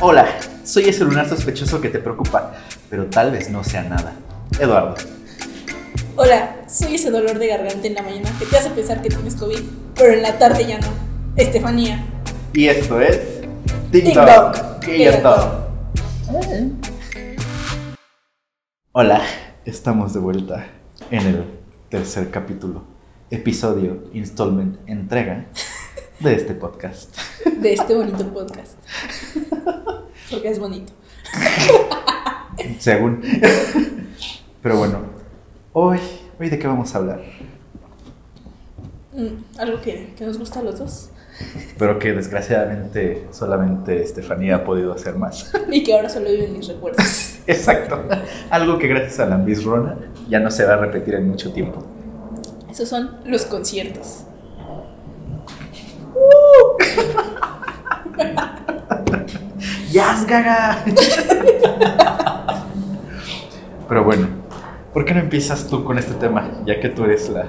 Hola, soy ese lunar sospechoso que te preocupa, pero tal vez no sea nada. Eduardo. Hola, soy ese dolor de garganta en la mañana que te hace pensar que tienes COVID, pero en la tarde ya no. Estefanía. Y esto es TikTok. Y ya todo. Hola, estamos de vuelta en el tercer capítulo, episodio, installment, entrega de este podcast. De este bonito podcast. Porque es bonito. Según. Pero bueno, hoy, hoy de qué vamos a hablar. Mm, algo que, que nos gusta a los dos. Pero que desgraciadamente solamente Estefanía ha podido hacer más. Y que ahora solo vive en mis recuerdos. Exacto. Algo que gracias a la Rona ya no se va a repetir en mucho tiempo. Esos son los conciertos. ¡Yas, Gaga! Pero bueno, ¿por qué no empiezas tú con este tema? Ya que tú eres la,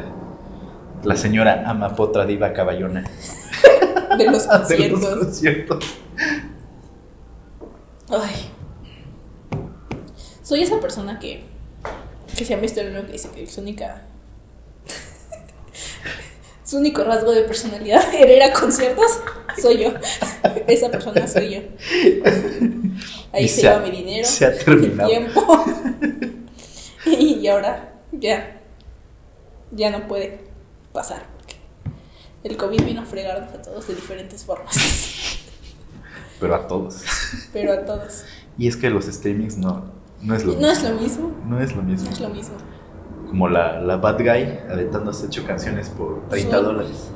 la señora Amapotra Diva Caballona De los de los conciertos. conciertos. Ay. Soy esa persona que, que se ha visto en lo que dice que su única. Su único rasgo de personalidad era ir a conciertos. Soy yo. Esa persona soy yo. Ahí se, se ha- lleva mi dinero, se ha mi tiempo. y ahora ya. Ya no puede pasar. porque El COVID vino a fregarnos a todos de diferentes formas. Pero a todos. Pero a todos. Y es que los streamings no, no es lo No mismo. es lo mismo. No es lo mismo. No es lo mismo. Como la, la Bad Guy aventándose ocho canciones por 30 Sí. dólares.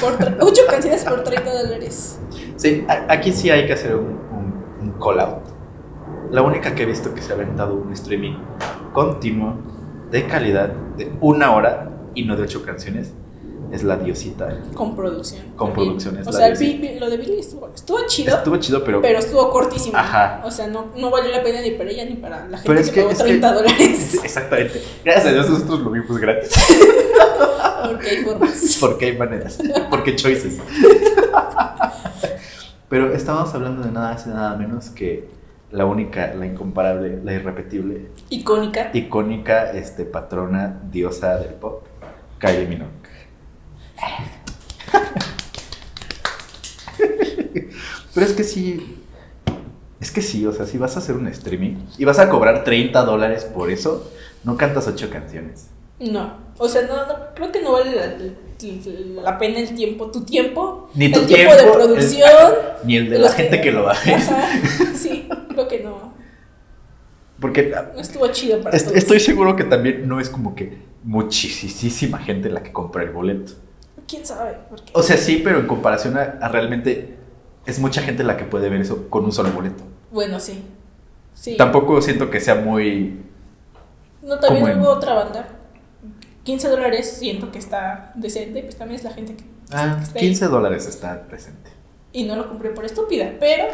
Por ocho canciones por 30 dólares. Sí, aquí sí hay que hacer un, un, un call out. La única que he visto que se ha aventado un streaming continuo, de calidad, de una hora y no de ocho canciones, es la Diosita. Con producción. Con producción, es O la sea, lo de Billy estuvo, estuvo chido, Estuvo chido, pero. pero estuvo cortísimo. Ajá. O sea, no, no valió la pena ni para ella ni para la gente Pero es que, que- pagó es que- 30 dólares. Exactamente. Gracias a Dios nosotros lo vimos gratis. Porque hay formas. Porque hay maneras. Porque choices. Pero estábamos hablando de nada más y nada menos que la única, la incomparable, la irrepetible, Icónica. icónica este, patrona, diosa del pop, Kylie Minogue. Pero es que sí, es que sí, o sea, si vas a hacer un streaming y vas a cobrar 30 dólares por eso, no cantas ocho canciones. No. O sea, no, no, creo que no vale la, la pena el tiempo, tu tiempo, Ni tu el tiempo, tiempo de el- producción. Ni el de la gente que lo va a ver. Ajá, sí, creo que no. Porque No estuvo chido para est- todos. estoy seguro que también no es como que muchísima gente la que compra el boleto. ¿Quién sabe? Porque O sea, sí, pero en comparación a, a realmente es mucha gente la que puede ver eso con un solo boleto. Bueno, sí. Sí. Tampoco siento que sea muy... No, también en- hubo otra banda. 15 dólares siento que está decente, pues también es la gente que, Ah, que está ahí. 15 dólares está presente. Y no lo compré por estúpida, pero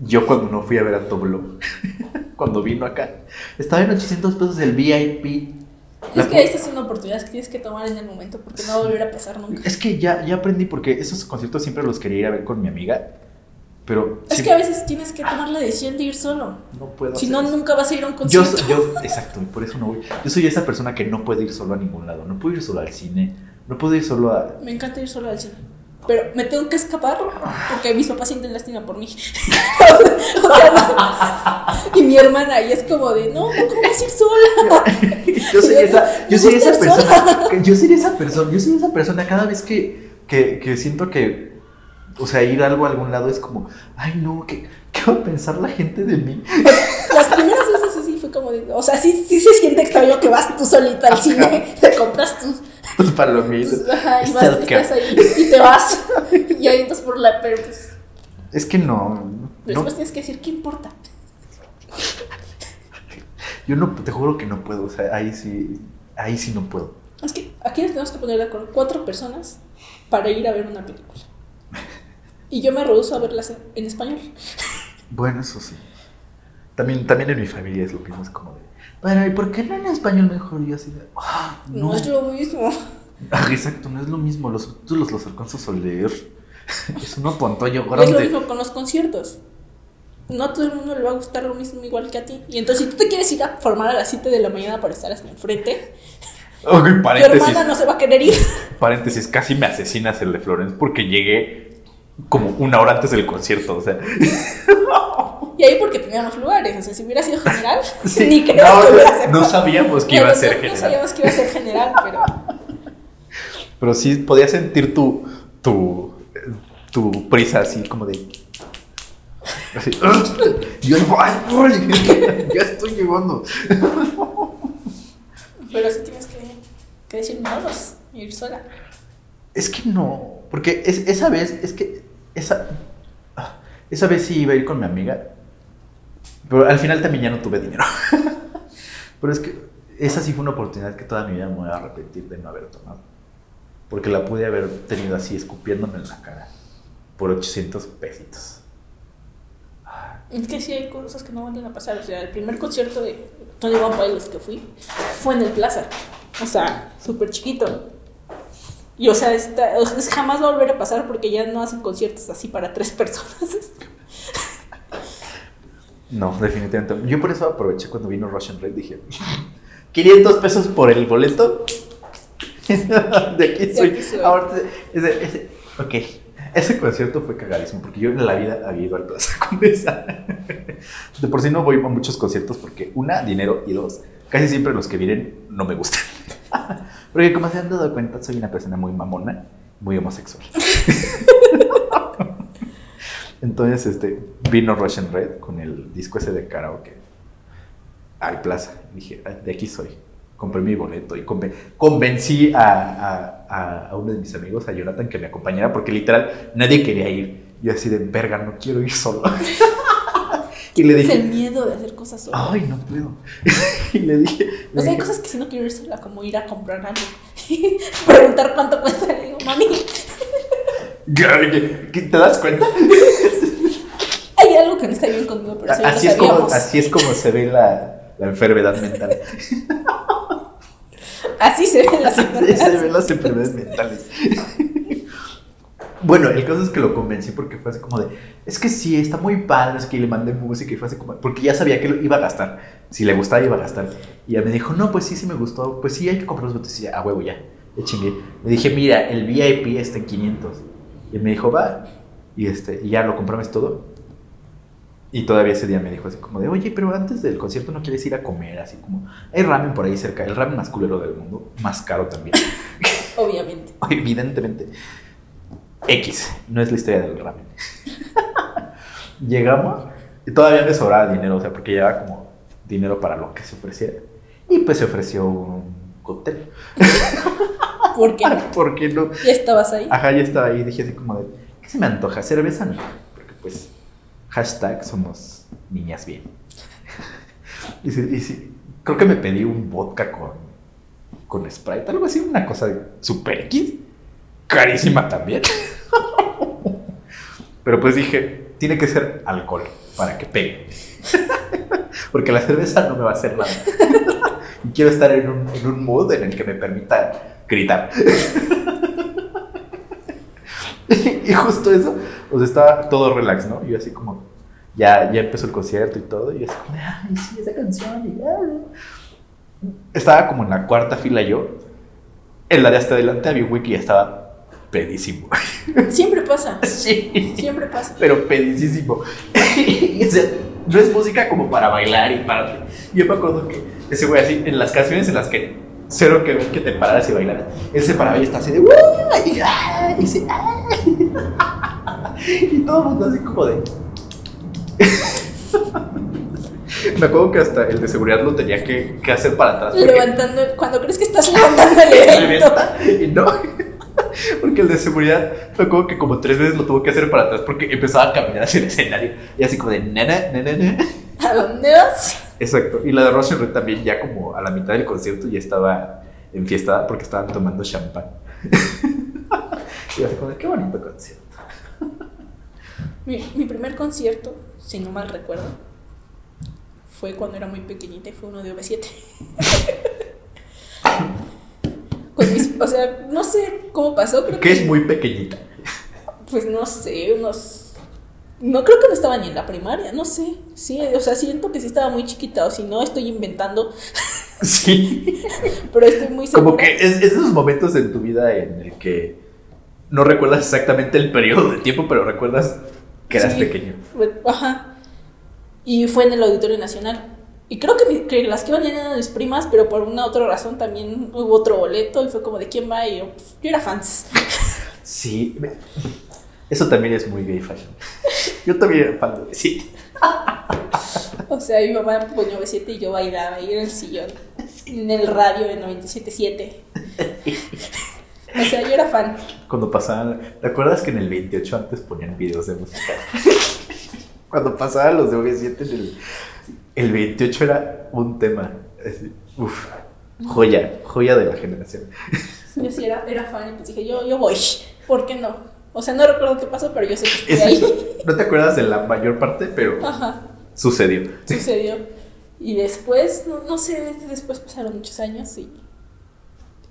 Yo cuando no fui a ver a Toblo, cuando vino acá, estaba en 800 pesos el VIP. Es que esta es una oportunidad que tienes que tomar en el momento porque no va a volver a pasar nunca. Es que ya, ya aprendí porque esos conciertos siempre los quería ir a ver con mi amiga, pero... Es que a veces tienes que tomar la decisión de ir solo. No puedo Si no, eso. nunca vas a ir a un Yo, concierto. soy- yo, exacto, por eso no voy. Yo soy esa persona que no puede ir solo a ningún lado. No puedo ir solo al cine, no puedo ir solo a. Me encanta ir solo al cine. Pero me tengo que escapar porque mis papás sienten lástima por mí. O sea, no. Y mi hermana, y es como de, no, ¿cómo vas a ir sola? Yo soy esa, yo soy esa persona. Yo soy esa persona, yo soy esa persona cada vez que, que, que siento que. O sea, ir algo a algún lado es como, ay no, ¿qué, qué va a pensar la gente de mí? Las primeras veces sí fue como de, o sea, sí, sí se siente extraño que vas tú solita al cine, te compras tus, Pues palomitas. tus- ajá, y vas, estás ahí y te vas y ahí entras por la, pero pues Es que no. no después tienes que decir, ¿qué importa? yo no, te juro que no puedo. O sea, ahí sí, ahí sí no puedo. Es que aquí nos tenemos que poner de acuerdo, cuatro personas para ir a ver una película. Y yo me rehuso a verlas en, en español. Bueno, eso sí. También, también en mi familia es lo mismo, es como de, pero ¿y por qué no en español mejor? Y yo así de, ah, No, no. es lo mismo. Ah, exacto, no es lo mismo, los subtítulos los alcanzas a leer. Es uno tontoyo Y es lo grande. mismo con los conciertos. No a todo el mundo le va a gustar lo mismo igual que a ti. Y entonces, si tú te quieres ir a formar a las 7 de la mañana para estar hasta enfrente, tu hermana no se va a querer ir. Paréntesis, casi me asesinas el de Florence porque llegué como una hora antes del concierto. O sea, Y ahí porque teníamos lugares. O sea, si hubiera sido general, Sí, ni creo no, que hubiera sido. no sabíamos que iba a ser no- No general. sabíamos que iba a ser general, pero. pero sí podía sentir tu, tu, tu prisa así como de. Así. Yo ya estoy llegando. Pero sí tienes que, que decir no, ir sola. Es que no, porque es, esa vez, es que esa, ah, esa vez sí iba a ir con mi amiga, pero al final también ya no tuve dinero. pero es que esa sí fue una oportunidad que toda mi vida me voy a arrepentir de no haber tomado. Porque la pude haber tenido así, escupiéndome en la cara, por 800 pesitos. Es que sí hay cosas que no van a pasar. O sea, el primer concierto de Tony One Pilots que fui fue en el Plaza. O sea, súper chiquito. Y o sea, esta- o sea, es- jamás va a volver a pasar porque ya no hacen conciertos así para tres personas. No, definitivamente. Yo por eso aproveché cuando vino Russian Red, dije, 500 pesos por el boleto. de aquí soy. aquí soy. Ahora, ese, ese- ok, ese concierto fue cagadísimo porque yo en la vida había ido al Plaza Condesa. De por sí no voy a muchos conciertos porque, una, dinero y dos, casi siempre los que vienen no me gustan. Porque como se han dado cuenta, soy una persona muy mamona, muy homosexual. Entonces, este, vino Russian Red con el disco ese de karaoke al Plaza. Dije, "Ah, de aquí soy. Compré mi boleto y conven- convencí a- a- a uno de mis amigos, a Jonathan, que me acompañara, porque literal nadie quería ir. Yo así de, verga, no quiero ir solo. y le Es el dije, miedo de hacer cosas sola. ay, no puedo. y le dije, O le sea, hay dije, cosas que si no quiero ir sola, como ir a comprar algo. Preguntar cuánto cuesta. Le digo, mami, ¿Qué- ¿te das cuenta? hay algo que no está bien conmigo, pero Así es, como, así es como se ve la, la enfermedad mental. Así se ven las Así se enfermedades. ven las enfermedades mentales. Bueno, el caso es que lo convencí porque fue así como de, es que sí, está muy padre, es que le mandé música y fue así como, porque ya sabía que lo iba a gastar, si le gustaba iba a gastar. Y ella me dijo, no, pues sí, sí me gustó, pues sí, hay que comprar los botes y ya, a huevo ya, ya chingué. Le dije, mira, el VIP está en 500. Y me dijo, va, y, este, y ya lo compramos todo. Y todavía ese día me dijo así como de, oye, pero antes del concierto no quieres ir a comer, así como, hay ramen por ahí cerca, el ramen más culero del mundo, más caro también. Obviamente. Evidentemente. X, no es la historia del ramen. Llegamos y todavía me sobraba dinero, o sea, porque llevaba como dinero para lo que se ofreciera. Y pues se ofreció un cóctel. ¿Por qué no? ¿Por qué no? Ya estabas ahí. Ajá, ya estaba ahí, dije así como de, ¿qué se me antoja? Cerveza no, porque pues, hashtag somos niñas bien. y, sí, y sí, creo que me pedí un vodka con, con Sprite, algo así, una cosa de super X, carísima también. Pero pues dije, tiene que ser alcohol para que pegue. porque la cerveza no me va a hacer nada. y quiero estar en un, en un mood en el que me permita gritar. y justo eso, pues estaba todo relax, ¿no? Yo así como, ya, ya empezó el concierto y todo, y yo así como, ay, sí, esa canción, y ah". Estaba como en la cuarta fila yo, en la de hasta adelante había un wiki y estaba pedísimo. Siempre pasa. sí, Siempre pasa. pero pedísimo. O sea, no es música como para bailar y pararte. Yo me acuerdo que ese güey así, en las canciones en las que cero que ver que te pararas y bailaras, él se paraba y está así de y, ah, y dice, "Ah". y todo el mundo así como de. Me acuerdo que hasta el de seguridad lo tenía que, que hacer para atrás. Levantando, cuando crees que estás levantando el evento. y no. Porque el de seguridad me acuerdo que como tres veces lo tuvo que hacer para atrás porque empezaba a caminar hacia el escenario y así como de nena, nena, nena. ¿A dónde vas? Exacto. Y la de Russian Red también ya como a la mitad del concierto ya estaba enfiestada porque estaban tomando champán. y así como de qué bonito concierto. Mi, mi primer concierto, si no mal recuerdo, fue cuando era muy pequeñita y fue uno de V7. Con mis- o sea, no sé cómo pasó, creo Que que es muy pequeñita. pues no sé, unos... No creo que no estaba ni en la primaria, no sé. Sí, o sea, siento que sí estaba muy chiquita, o si no, estoy inventando. Sí. Pero estoy muy segura. Como que es, es esos momentos en tu vida en el que no recuerdas exactamente el periodo de tiempo, pero recuerdas que eras Sí. pequeño. Ajá. Y fue en el Auditorio Nacional. Y creo que, mi- que las que iban eran mis primas, pero por una otra razón también hubo otro boleto y fue como de quién va y yo, pues, yo era fans. Sí. Eso también es muy gay fashion. Yo también era fan de sí. O sea, mi mamá ponía B7 y yo bailaba ahí en el sillón, en el radio de 97.7. O sea, yo era fan. Cuando pasaban. ¿Te acuerdas que en el 28 antes ponían videos de música? Cuando pasaban los de OV7 en el, el 28 era un tema. Uf, joya, joya de la generación. Yo sí era, era fan y pues dije, yo, yo voy. ¿Por qué no? O sea, no recuerdo qué pasó, pero yo sé que estuve Es- ahí. no te acuerdas de la mayor parte, pero Ajá. sucedió. sucedió. Y después, no, no sé, después pasaron muchos años y.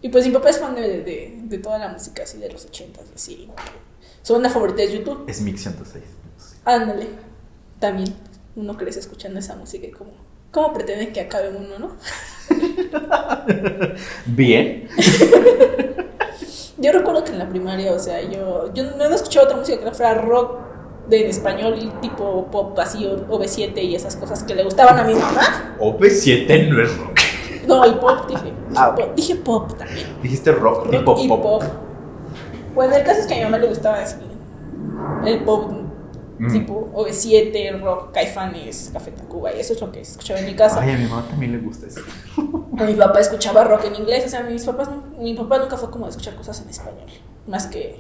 Y pues mi papá es fan de, de, de toda la música así de los 80s y así. Su banda favorita es YouTube. Es Mix 106. Ándale. También uno crece escuchando esa música y como. ¿Cómo pretende que acabe uno, no? Bien. Yo recuerdo que en la primaria, o sea, yo, yo no escuchaba otra música que no fuera rock de en español, tipo pop así, o OV7 y esas cosas que le gustaban a mi mamá. OP7 no es rock. No, y pop, dije. Dije, Ah, pop, dije pop también. Dijiste rock, Rock tipo y pop. pop. Bueno, el caso es que a mi mamá le gustaba así, el pop Mm. tipo OV7, el rock, Caifanes, Café Tacuba, y eso es lo que escuchaba en mi casa. Ay, a mi mamá también le gusta eso. A mi papá escuchaba rock en inglés, o sea, mis papás, mi papá nunca fue como de escuchar cosas en español, más que,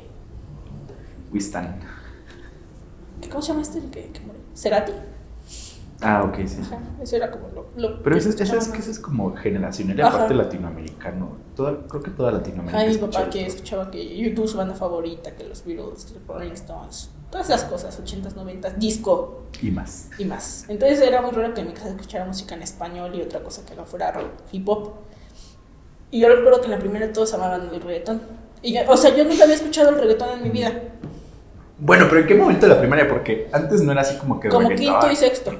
Wistan. ¿cómo se llama este? El que, que murió? Cerati. Ah, ok, sí. Ajá, eso era como lo, lo Pero eso, eso escuchaba es que eso es como generacional y aparte latinoamericano. Toda, creo que toda Latinoamérica. Ay, mi papá que eso. escuchaba que YouTube su banda favorita, que los Beatles, que los Rolling Stones, todas esas cosas, 80s, 90s, disco Y más. y más. Entonces era muy raro que en mi casa escuchara música en español y otra cosa que no fuera rock, hip hop. Y yo recuerdo que en la primera todos amaban el reggaetón. Y yo- o sea, yo nunca había escuchado el reggaetón en mi vida, Bueno, pero ¿en qué momento de la primaria? Porque antes no era así como que como reggaetón. quinto y sexto.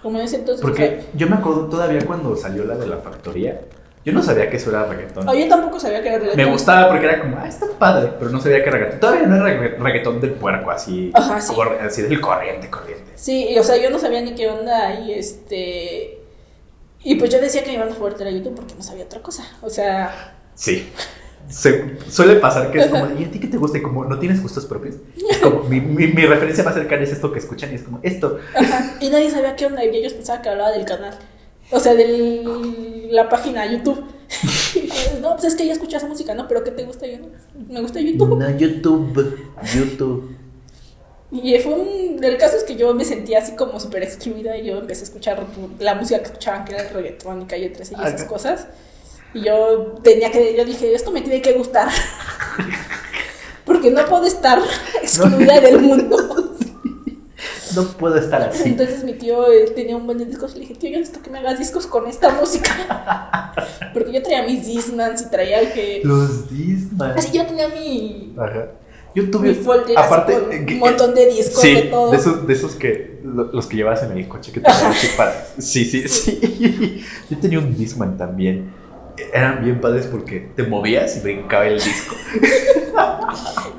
Como en ese entonces. o Porque yo me acuerdo todavía cuando salió la de la factoría. Yo no sabía que eso era reggaetón. oh, yo tampoco sabía que era reggaetón. Me gustaba porque era como, ah, está padre, pero no sabía que era reggaetón. Todavía no era regga- reggaetón del puerco, así, Ajá, sí. cor- así del corriente, corriente. Sí, y, o sea, yo no sabía ni qué onda y este... Y pues yo decía que mi banda favorita era YouTube porque no sabía otra cosa. O sea, Sí. Se- suele pasar que es como, ¿y a ti qué te gusta? Y como, ¿no tienes gustos propios? Es como, mi, mi, mi referencia más cercana es esto que escuchan y es como, esto. ajá, y nadie sabía qué onda y ellos pensaban que hablaba del canal. O sea, de la página YouTube. No, pues es que ya escuchas música, ¿no? ¿Pero qué te gusta? Yo, no, me gusta YouTube. No, YouTube, YouTube. Y fue un... El caso es que yo me sentía así como súper excluida y yo empecé a escuchar la música que escuchaban, que era reggaetónica y otras y esas cosas. Y yo tenía que... Yo dije, esto me tiene que gustar. Porque no puedo estar excluida del mundo. No puedo estar así. Entonces mi tío tenía un buen de discos y le dije, tío, yo necesito que me hagas discos con esta música. Porque yo traía mis Dismans y traía que... Los Disney. Así yo tenía mi... Ajá. Yo tuve. Mi folder aparte, así con eh, un montón de discos sí, de todo. De esos, de esos que. lo- Los que llevas en el coche que te para. Sí, sí, sí. Yo tenía un Discman también. Eran bien padres porque te movías y brincaba el disco.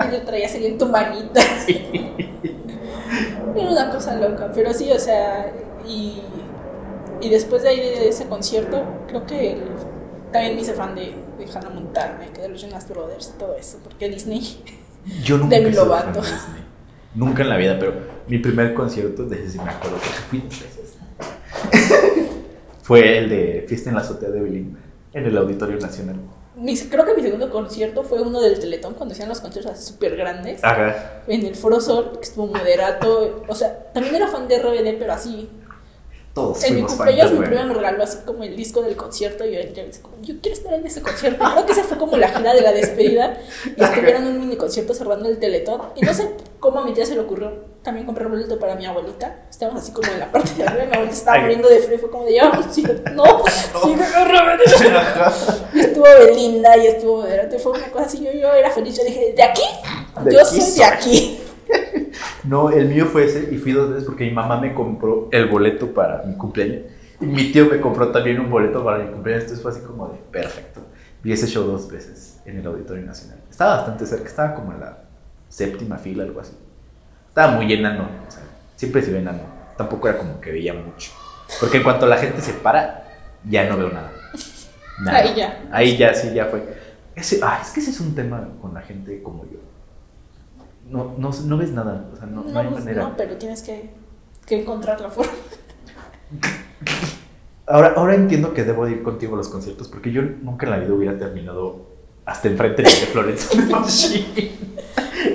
Y lo traías ahí en tu manita. Era una cosa loca, pero sí, o sea, y, y después de ahí de ese concierto, creo que el- también me hice fan de, de Hannah Montana, que de los Jonas Brothers y todo eso, porque Disney. Yo nunca he sido Lovato. de. Nunca en la vida, pero mi primer concierto, desde si me acuerdo que fui dos veces, fue el de Fiesta en la azotea de Belín, en el Auditorio Nacional. Mi- creo que mi segundo concierto fue uno del Teletón, cuando hacían los conciertos súper grandes, Ajá. en el Foro Sol, que estuvo moderato. O sea, también era fan de RBD, pero así, Todos En mi cumpleaños mi prima me regaló así como el disco del concierto y yo, yo, como, yo quiero estar en ese concierto. Creo que esa fue como la gira de la despedida y estuvieron en un mini concierto cerrando el teletón. Y no sé cómo a mi tía se le ocurrió también comprar boleto para mi abuelita. Estábamos así como en la parte de arriba, mi abuelita estaba muriendo de frío y fue como de vamos, sí, no, sí, Y estuvo Belinda y estuvo y fue una cosa así, yo, yo era feliz, yo dije, de aquí De Yo soy de aquí. No, el mío fue ese y fui dos veces porque mi mamá me compró el boleto para mi cumpleaños. Y mi tío me compró también un boleto para mi cumpleaños. Entonces fue así como de perfecto. Vi ese show dos veces en el Auditorio Nacional. Estaba bastante cerca, estaba como en la séptima fila, algo así. Estaba muy enano, o sea, siempre se ve enano. Tampoco era como que veía mucho. Porque en cuanto la gente se para, ya no veo nada. Nada. Ahí ya. Ahí ya, sí, ya fue. Ese, ah, es que ese es un tema con la gente como yo. No, no, no ves nada, o sea, no, no hay pues, manera. no, pero tienes que, que encontrar la forma. Ahora, ahora entiendo que debo ir contigo a los conciertos porque yo nunca en la vida hubiera terminado hasta enfrente de Florence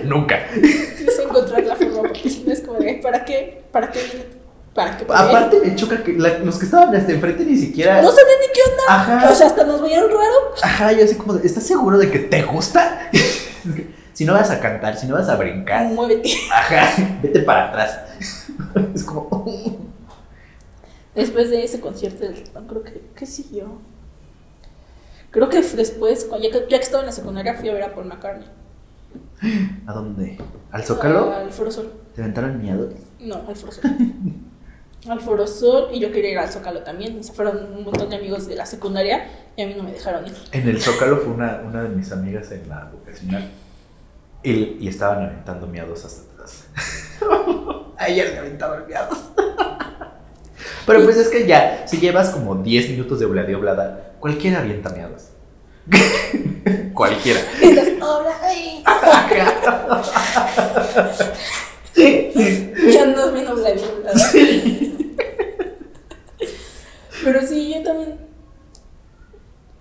nunca. Tienes que encontrar la forma porque si no es como de, ¿para qué? ¿Para qué? ¿Para qué? Aparte me choca que la- los que estaban hasta enfrente ni siquiera... No sabía ni qué onda. Ajá. O sea, hasta nos veían raro. Ajá, yo así como, de, ¿estás seguro de que te gusta? si no vas a cantar, si no vas a brincar, Muévete. ajá, vete para atrás. es como... Después de ese concierto del creo que, ¿qué siguió? Creo que después, ya que, ya que estaba en la secundaria, fui a ver a Paul McCartney. ¿A dónde? ¿Al Zócalo? Al Foro Sol. ¿Te aventaron miedo? No, al Foro Sol. al Foro Sol y yo quería ir al Zócalo también. Se fueron un montón de amigos de la secundaria y a mí no me dejaron ir. En el Zócalo fue una, una de mis amigas en la vocacional y, y estaban aventando miados hasta atrás. a ella le aventaban miados. Pero pues es que ya, si llevas como 10 minutos de oblada y oblada, cualquiera avienta miados. cualquiera. Ya andas bien obladito. Pero sí, yo también.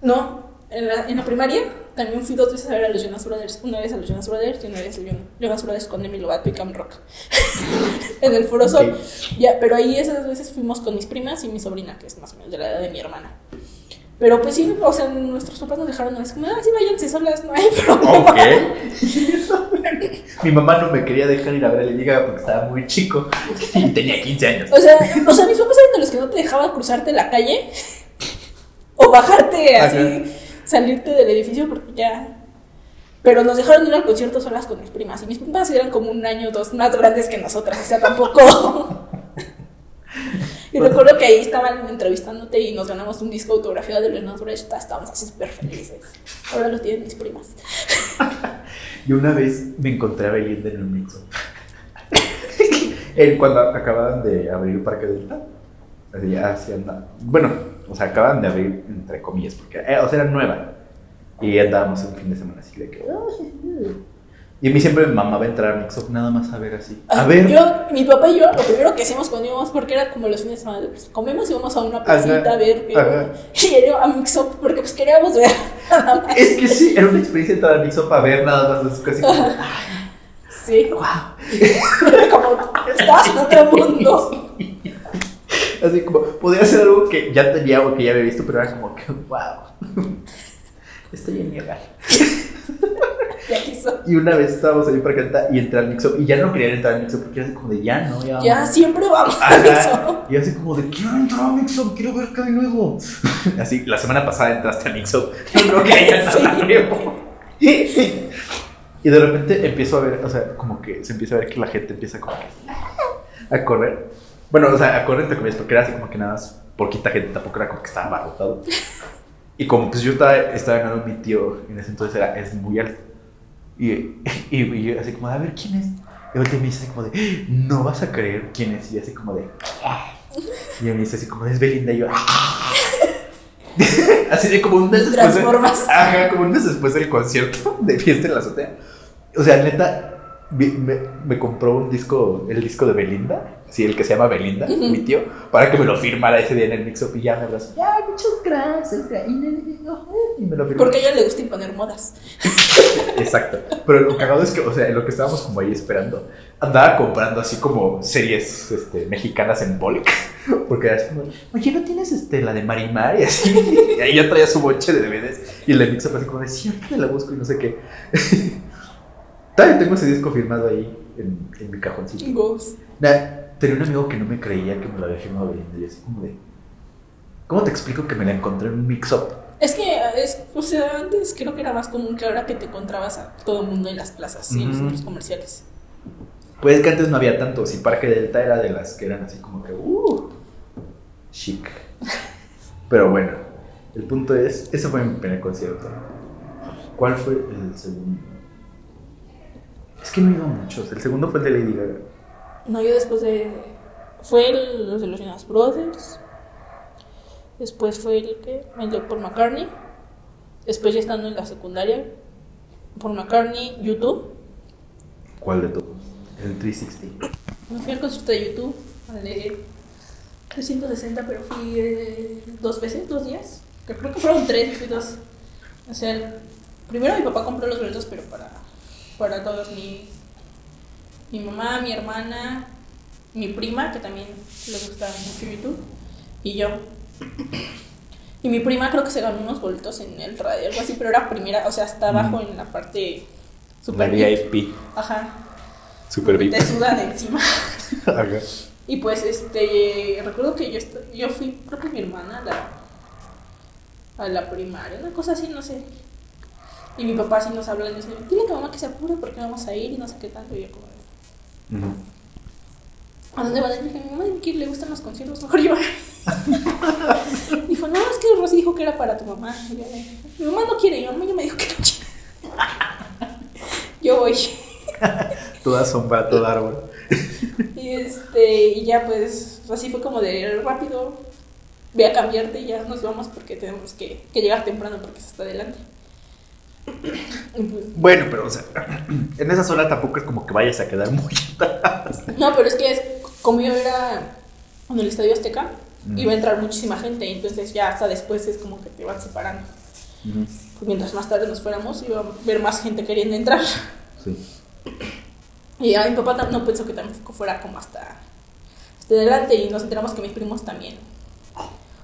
No, en la, en la primaria también fui dos veces a ver a los Jonas Brothers. Una vez a los Jonas Brothers y una vez a los Jonas Brothers con Demi Lovato y Cam Rock. en el Foro Sol. Ok. Ya, pero ahí esas veces fuimos con mis primas y mi sobrina, que es más o menos de la edad de mi hermana. Pero pues sí, o sea, nuestros papás nos dejaron, es como, ah, sí, váyanse solas, no hay problema. Ok. Mi mamá no me quería dejar ir a ver a Lady Gaga porque estaba muy chico y tenía 15 años. O sea, o sea, mis papás eran de los que no te dejaban cruzarte la calle o bajarte así, Ajá. Salirte del edificio porque ya. Pero nos dejaron ir al concierto solas con mis primas. Y mis primas eran como un año o dos más grandes que nosotras. O sea, tampoco. y recuerdo que ahí estaban entrevistándote y nos ganamos un disco autografiado de Leonard Brecht. Estábamos así súper felices. Ahora lo tienen mis primas. Y una vez me encontré a Belinda en un mixo. Cuando acababan de abrir el Parque Delta. Así, así anda. Bueno, o sea, acaban de abrir, entre comillas, porque, eh, o sea, era nueva. Y andábamos un fin de semana así de que. Y a mí siempre me mamaba entrar a Mixup nada más a ver así. A Ah, ver. Yo, mi papá y yo, lo primero que hacíamos cuando íbamos, porque era como los fines de semana, pues, comemos y vamos a una placita Ajá, a ver. ajá. Y era a Mix Up, porque pues queríamos ver nada más. Es que sí, era una experiencia entrar a Mixup a ver nada más. Casi como. Sí, ¡Wow! como estás en otro mundo. Así como, podía ser algo que ya tenía o que ya había visto, pero era como que, wow. Estoy en mi hogar. Y una vez estábamos ahí para cantar y entré al mixo y ya no querían entrar al mixo porque era así como de ya no, ya. Ya siempre vamos a Mix Ajá. Up. Y así como de quiero entrar al mixo, quiero ver qué hay nuevo. Así, la semana pasada entraste al mixo, no creo que nada Sí. nuevo. Y de repente empiezo a ver, o sea, como que se empieza a ver que la gente empieza como que a correr. Bueno, o sea, a correr entre comillas, porque era así como que nada más poquita gente, tampoco era como que estaba abarrotado. Y como pues yo estaba, estaba ganando mi tío en ese entonces era, es muy alto. Y, y, y yo así como, a ver, ¿quién es? Y ahorita me dice así como de, no vas a creer quién es. Y así como de, "Ah". y me dice así como, es Belinda. Y yo, "Ah". así de como un mes después. de- Transformas. Ajá, como un mes después del concierto de fiesta en la azotea. O sea, neta, vi- me, me compró un disco, el disco de Belinda. Sí, el que se llama Belinda, mi tío, para que me lo firmara ese día en el mix-up y ya me abrazó. Ya, muchas gracias. Y me lo firmó. Porque a ella le gusta imponer modas. Exacto. Pero lo cagado es que, o sea, lo que estábamos como ahí esperando, andaba comprando así como series este, mexicanas en bulk. Porque era así como, oye, ¿no tienes este, la de Marimar? Y así. Y ahí ya traía su boche de DVDs. Y el de Mix así como de, ahorita la busco y no sé qué. Todavía tengo ese disco firmado ahí en, en mi cajoncito. Ghost. Nah, tenía un amigo que no me creía que me lo había firmado Belinda. Y así como de, ¿cómo te explico que me la encontré en un mix-up? Es que es, o sea, antes creo que era más común que ahora que te encontrabas a todo el mundo en las plazas y en los centros comerciales. Pues es que antes no había tantos y Parque Delta era de las que eran así como que, uh, chic. Pero bueno, el punto es, ese fue mi primer concierto. ¿Cuál fue el segundo? Es que no he ido a muchos. El segundo fue el de Lady Gaga. No, yo después de. Fue el, los de los Jonas Brothers. Después fue el que. El de Paul McCartney. Después ya estando en la secundaria. Paul McCartney, YouTube. ¿Cuál de todos? El 360. Me fui al concierto de YouTube. Al de 360, pero fui eh, dos veces, dos días. Que creo que fueron tres y fui dos. O sea, el- primero mi papá compró los boletos, pero para, para todos. Mi, mi mamá, mi hermana, mi prima, que también le gusta mucho YouTube, y yo. Y mi prima creo que se ganó unos boletos en el radio, algo así, pero era primera, o sea, hasta abajo en la parte La super VIP. VIP. Ajá, Super VIP. te sudan encima. Ajá. Y pues, este, recuerdo que yo, yo fui, creo que mi hermana, a la, a la primaria, una cosa así, no sé. Y mi papá sí nos habla y dice, dile a tu mamá que se apure porque vamos a ir y no sé qué tanto. Y yo como, ¿a dónde van? Y dije, mi mamá que le gustan los conciertos, mejor yo. dijo, no, es que Rosy dijo que era para tu mamá. Yo, mi mamá no quiere, mi mamá ya me dijo que no quiere. yo voy. Toda sombra, todo árbol. Y este, y ya pues, así fue como de rápido, ve a cambiarte y ya nos vamos porque tenemos que, que llegar temprano porque se está adelante. Bueno, pero o sea, en esa zona tampoco es como que vayas a quedar muy atrás. no, pero es que es, como yo era en el Estadio Azteca, Mm. iba a entrar muchísima gente y entonces ya hasta después es como que te van separando. Pues mientras más tarde nos fuéramos, iba a ver más gente queriendo entrar. Sí. Y ya mi papá no pensó que tampoco fuera como hasta, hasta adelante y nos enteramos que mis primos también.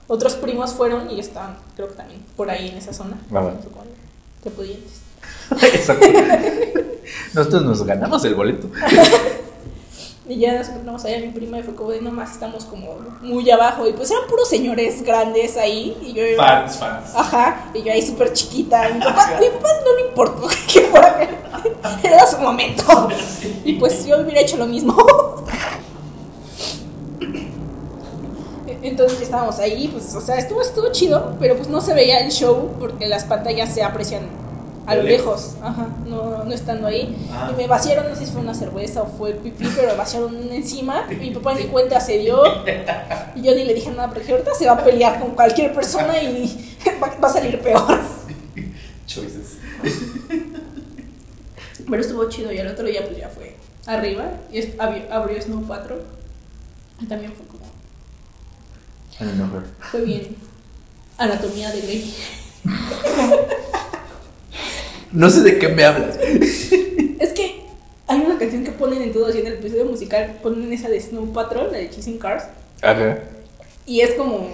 Otros primos fueron y estaban, creo que también, por ahí en esa zona. Ah, bueno. Te pudientes. Exacto. Nosotros nos ganamos el boleto. Y ya nos encontramos allá mi prima y fue como de nomás estamos como muy abajo y pues eran puros señores grandes ahí y yo Fans, fans. Ajá, y yo ahí súper chiquita. Mi papá, mi papá no le importó que fuera. Era su momento. Y pues yo hubiera hecho lo mismo. Entonces estábamos ahí, pues, o sea, estuvo, estuvo chido, pero pues no se veía el show porque las pantallas se aprecian a lo lejos. ajá, no, no estando ahí. Ah. Y me vaciaron, no sé si fue una cerveza o fue pipí, pero vaciaron encima. Mi papá ni cuenta se dio. Y yo ni le dije nada, porque ahorita se va a pelear con cualquier persona y va, va a salir peor. Choices. Pero estuvo chido y al otro día pues ya fue arriba y abrió, Snow Patrol. Y también fue como, fue bien. Anatomía de Grey. No sé de qué me hablas. Es que hay una canción que ponen en todos y en el episodio musical ponen esa de Snow Patrol, la de Chasing Cars. Ajá. Y es como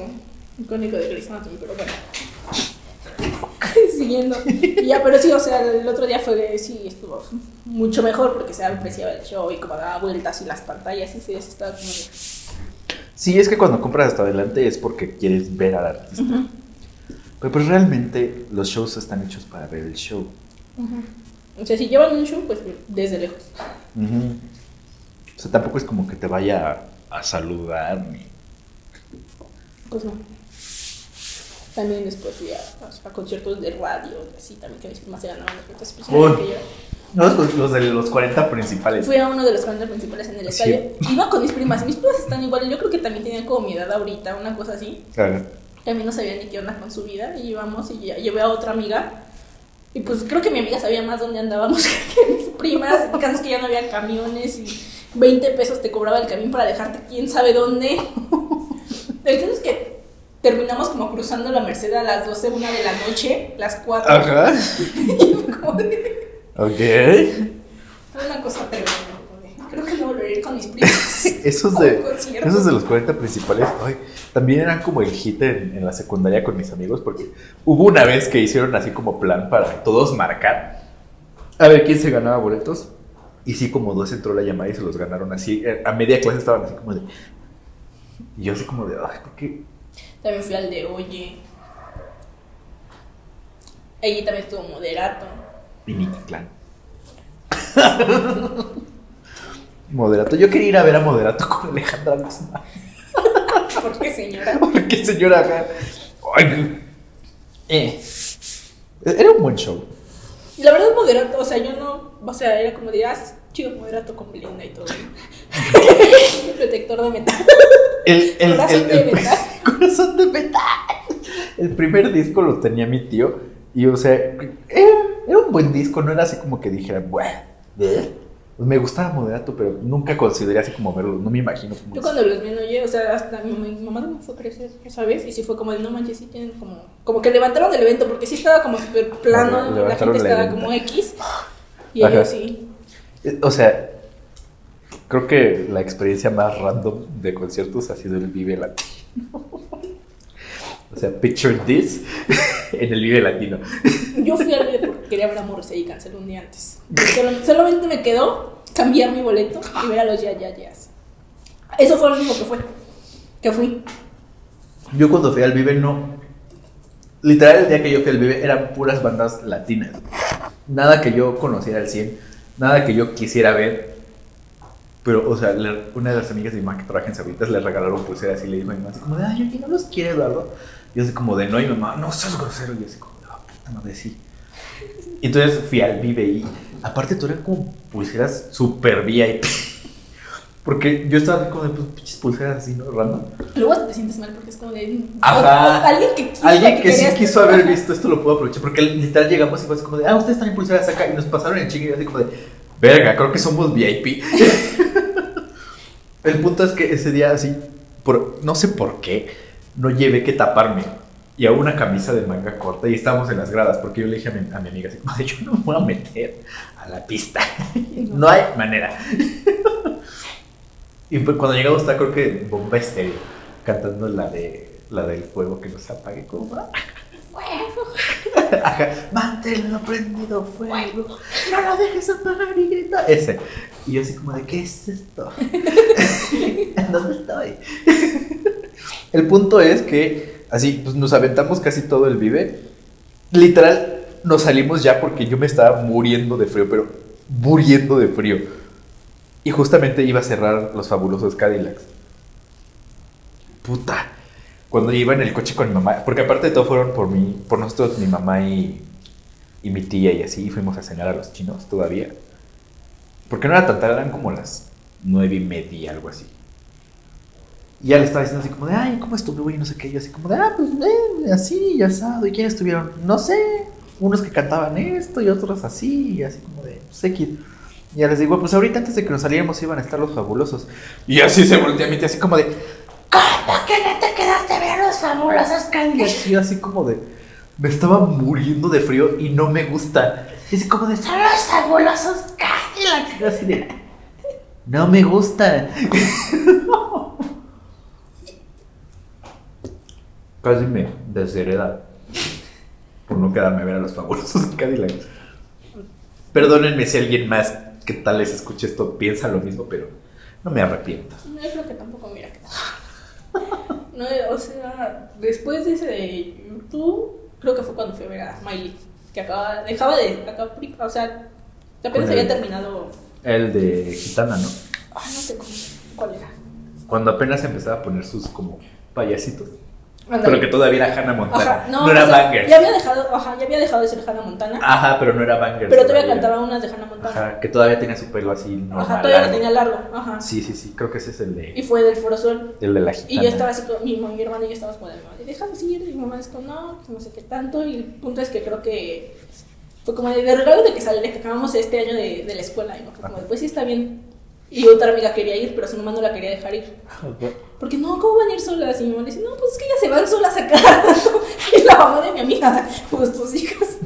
icónico de Grey's Anatomy, pero bueno. Siguiendo. Y ya, pero sí, o sea, el otro día fue, sí, estuvo mucho mejor porque se apreciaba el show y como daba vueltas y las pantallas y sí, eso estaba como de... Sí, es que cuando compras hasta adelante es porque quieres ver al artista. Ujú, Pero pues realmente los shows están hechos para ver el show. O sea, si llevan un show, pues desde lejos. O sea, tampoco es como que te vaya a, a saludar ni. Pues no. También después fui a, a conciertos de radio, así también que primas se ganaban boletos especiales. No, los, los de los 40 principales. Fui a uno de los canales principales en el Sí. estadio. Iba con mis primas mis primas están igual. Yo creo que también tenían como mi edad ahorita, una cosa así. Claro. También no sabía ni qué onda con su vida. Y íbamos y llevé a otra amiga. Y pues creo que mi amiga sabía más dónde andábamos que mis primas. El caso es que ya no había camiones y 20 pesos te cobraba el camión para dejarte quién sabe dónde. El caso es que terminamos como cruzando la Merced a las 12, una de la noche, las 4. Ajá. Y como de- Ok. Fue una cosa de, Creo que no volveré a ir con mis primas. Esos de, esos de los 40 principales, ay, también eran como el hit en, en la secundaria con mis amigos, porque hubo una vez que hicieron así como plan para todos marcar, a ver quién se ganaba boletos, y sí, como dos entró la llamada y se los ganaron así, eh, a media clase estaban así como de... Y yo así como de, ay, ¿por qué? También fui al de Oye. Allí también estuvo Moderato. Clan. Moderato. Yo quería ir a ver a Moderato con Alejandra Guzmán. ¿Por qué, señora? Porque señora acá. Ay, eh. Era un buen show. La verdad, Moderato, o sea, yo no. O sea, era como dirás, chido Moderato con Belinda y todo. Protector de metal. El, el, Corazón el- de el- metal. Corazón de metal. El primer disco lo tenía mi tío. Y o sea, era, era un buen disco. No era así como que dijera, bueno, ¿eh?". Pues me gustaba Moderato, pero nunca consideré así como verlo. No me imagino como. Yo cuando los vi, no oye, o sea, hasta mi, mi mamá no me fue a crecer, ¿sabes? Y sí fue como de, no manches, sí tienen como... Como que levantaron el evento, porque sí estaba como súper plano, la gente estaba como X. Y Ajá. ellos sí. Eh, O sea, creo que la experiencia más random de conciertos ha sido el Vive Latino. O sea, picture this en el Vive Latino. Yo fui al video porque quería ver a Morrissey y cancelé un día antes. Solo- solamente me quedó cambiar mi boleto y ver a los Ya Ya Yeahs. Eso fue lo único que fue. Que fui. Yo cuando fui al Vive no. Literal, el día que yo fui al Vive eran puras bandas latinas. Nada que yo conociera al 100, nada que yo quisiera ver. Pero, o sea, le- una de las amigas de mi mamá que trabaja en Sabritas le regalaron pulseras y le dijo a mi mamá así como de, ay, oye, ¿no los quiere Eduardo? Y yo así como de, no, y mi mamá, no seas grosero. Y yo así como, de, "Ah, puta madre, sí. Y entonces fui al Vive y aparte tú eran como pulseras super VIP. Porque yo estaba así como de, pues, pinches pulseras así, ¿no? Random. Luego te sientes mal porque es como de. Ajá. o- o alguien que quiso Alguien que sí quiso haber visto esto lo puedo aprovechar. Porque literal llegamos y fue así como de, ah, ustedes están en pulseras acá. Y nos pasaron en chingue y yo así como de, verga, creo que somos VIP. El punto es que ese día así, por, no sé por qué, no llevé que taparme. Y a una camisa de manga corta y estábamos en las gradas. Porque yo le dije a mi, a mi amiga así como yo no me voy a meter a la pista. No hay manera. Y pues cuando llegamos está creo que Bomba Estéreo cantando la de la del fuego que nos apague como va. Ajá, manténlo prendido fuego, no lo dejes apagar y grita. Ese. Y yo así como de ¿qué es esto? ¿En dónde estoy? El punto es que así pues nos aventamos casi todo el vive. Literal nos salimos ya porque yo me estaba muriendo de frío, pero muriendo de frío. Y justamente iba a cerrar los fabulosos Cadillacs. Puta. Cuando iba en el coche con mi mamá, porque aparte de todo fueron por mí, por nosotros, mi mamá y, y mi tía y así, y fuimos a cenar a los chinos todavía. Porque no era tan tarde, eran como las nueve y media, algo así. Y le estaba diciendo así como de, ay, ¿cómo estuvo? Y no sé qué. Yo así como de, ah, pues eh, así, y asado. ¿Y quiénes estuvieron? No sé. Unos que cantaban esto y otros así, y así como de, sé quién. Y ya les digo, pues ahorita antes de que nos saliéramos iban a estar los fabulosos. Y así se voltea a tía, así como de, ¿cómo que no te quedaste a ver los fabulosos Cadillacs? Y yo así como de, me estaba muriendo de frío y no me gusta. Y así como de, son los fabulosos Cadillacs. Y yo así de, no me gusta. Casi me deshereda por no quedarme a ver a los fabulosos Cadillacs. Perdónenme si alguien más que tal les escuche esto piensa lo mismo, pero no me arrepiento. No, yo creo que tampoco, mira. No, o sea, después de ese de YouTube, creo que fue cuando fui a ver a Miley, que acaba, dejaba de, acá, o sea, apenas había terminado, El de Gitana, ¿no? ay, no sé cómo, cuál era. Cuando apenas empezaba a poner sus como payasitos. Pero que todavía era Hannah Montana. Ajá, no, no, era o sea, banger. Ya había dejado, ajá, ya había dejado de ser Hannah Montana, Ajá, pero no era banger. pero todavía cantaba unas de Hannah Montana. Ajá, que todavía tenía su pelo así normal. Ajá, todavía lo tenía largo, ajá. Sí, sí, sí, creo que ese es el Y de, fue del Foro Sol. el de la gitana. Y yo estaba así con mi, mi hermana y yo estábamos con mi mamá, déjame. Y mi mamá es como, no, pues no sé qué tanto. Y el punto es que creo que fue como de, de regalo de que sale, de que acabamos este año de, de la escuela. Y no fue como, de, pues sí está bien. Y otra amiga quería ir, pero su mamá no la quería dejar ir. Porque no, ¿cómo van a ir solas? Y mi mamá le dice, no, pues es que ellas se van solas a cada rato. Y la mamá de mi amiga, pues tus hijas.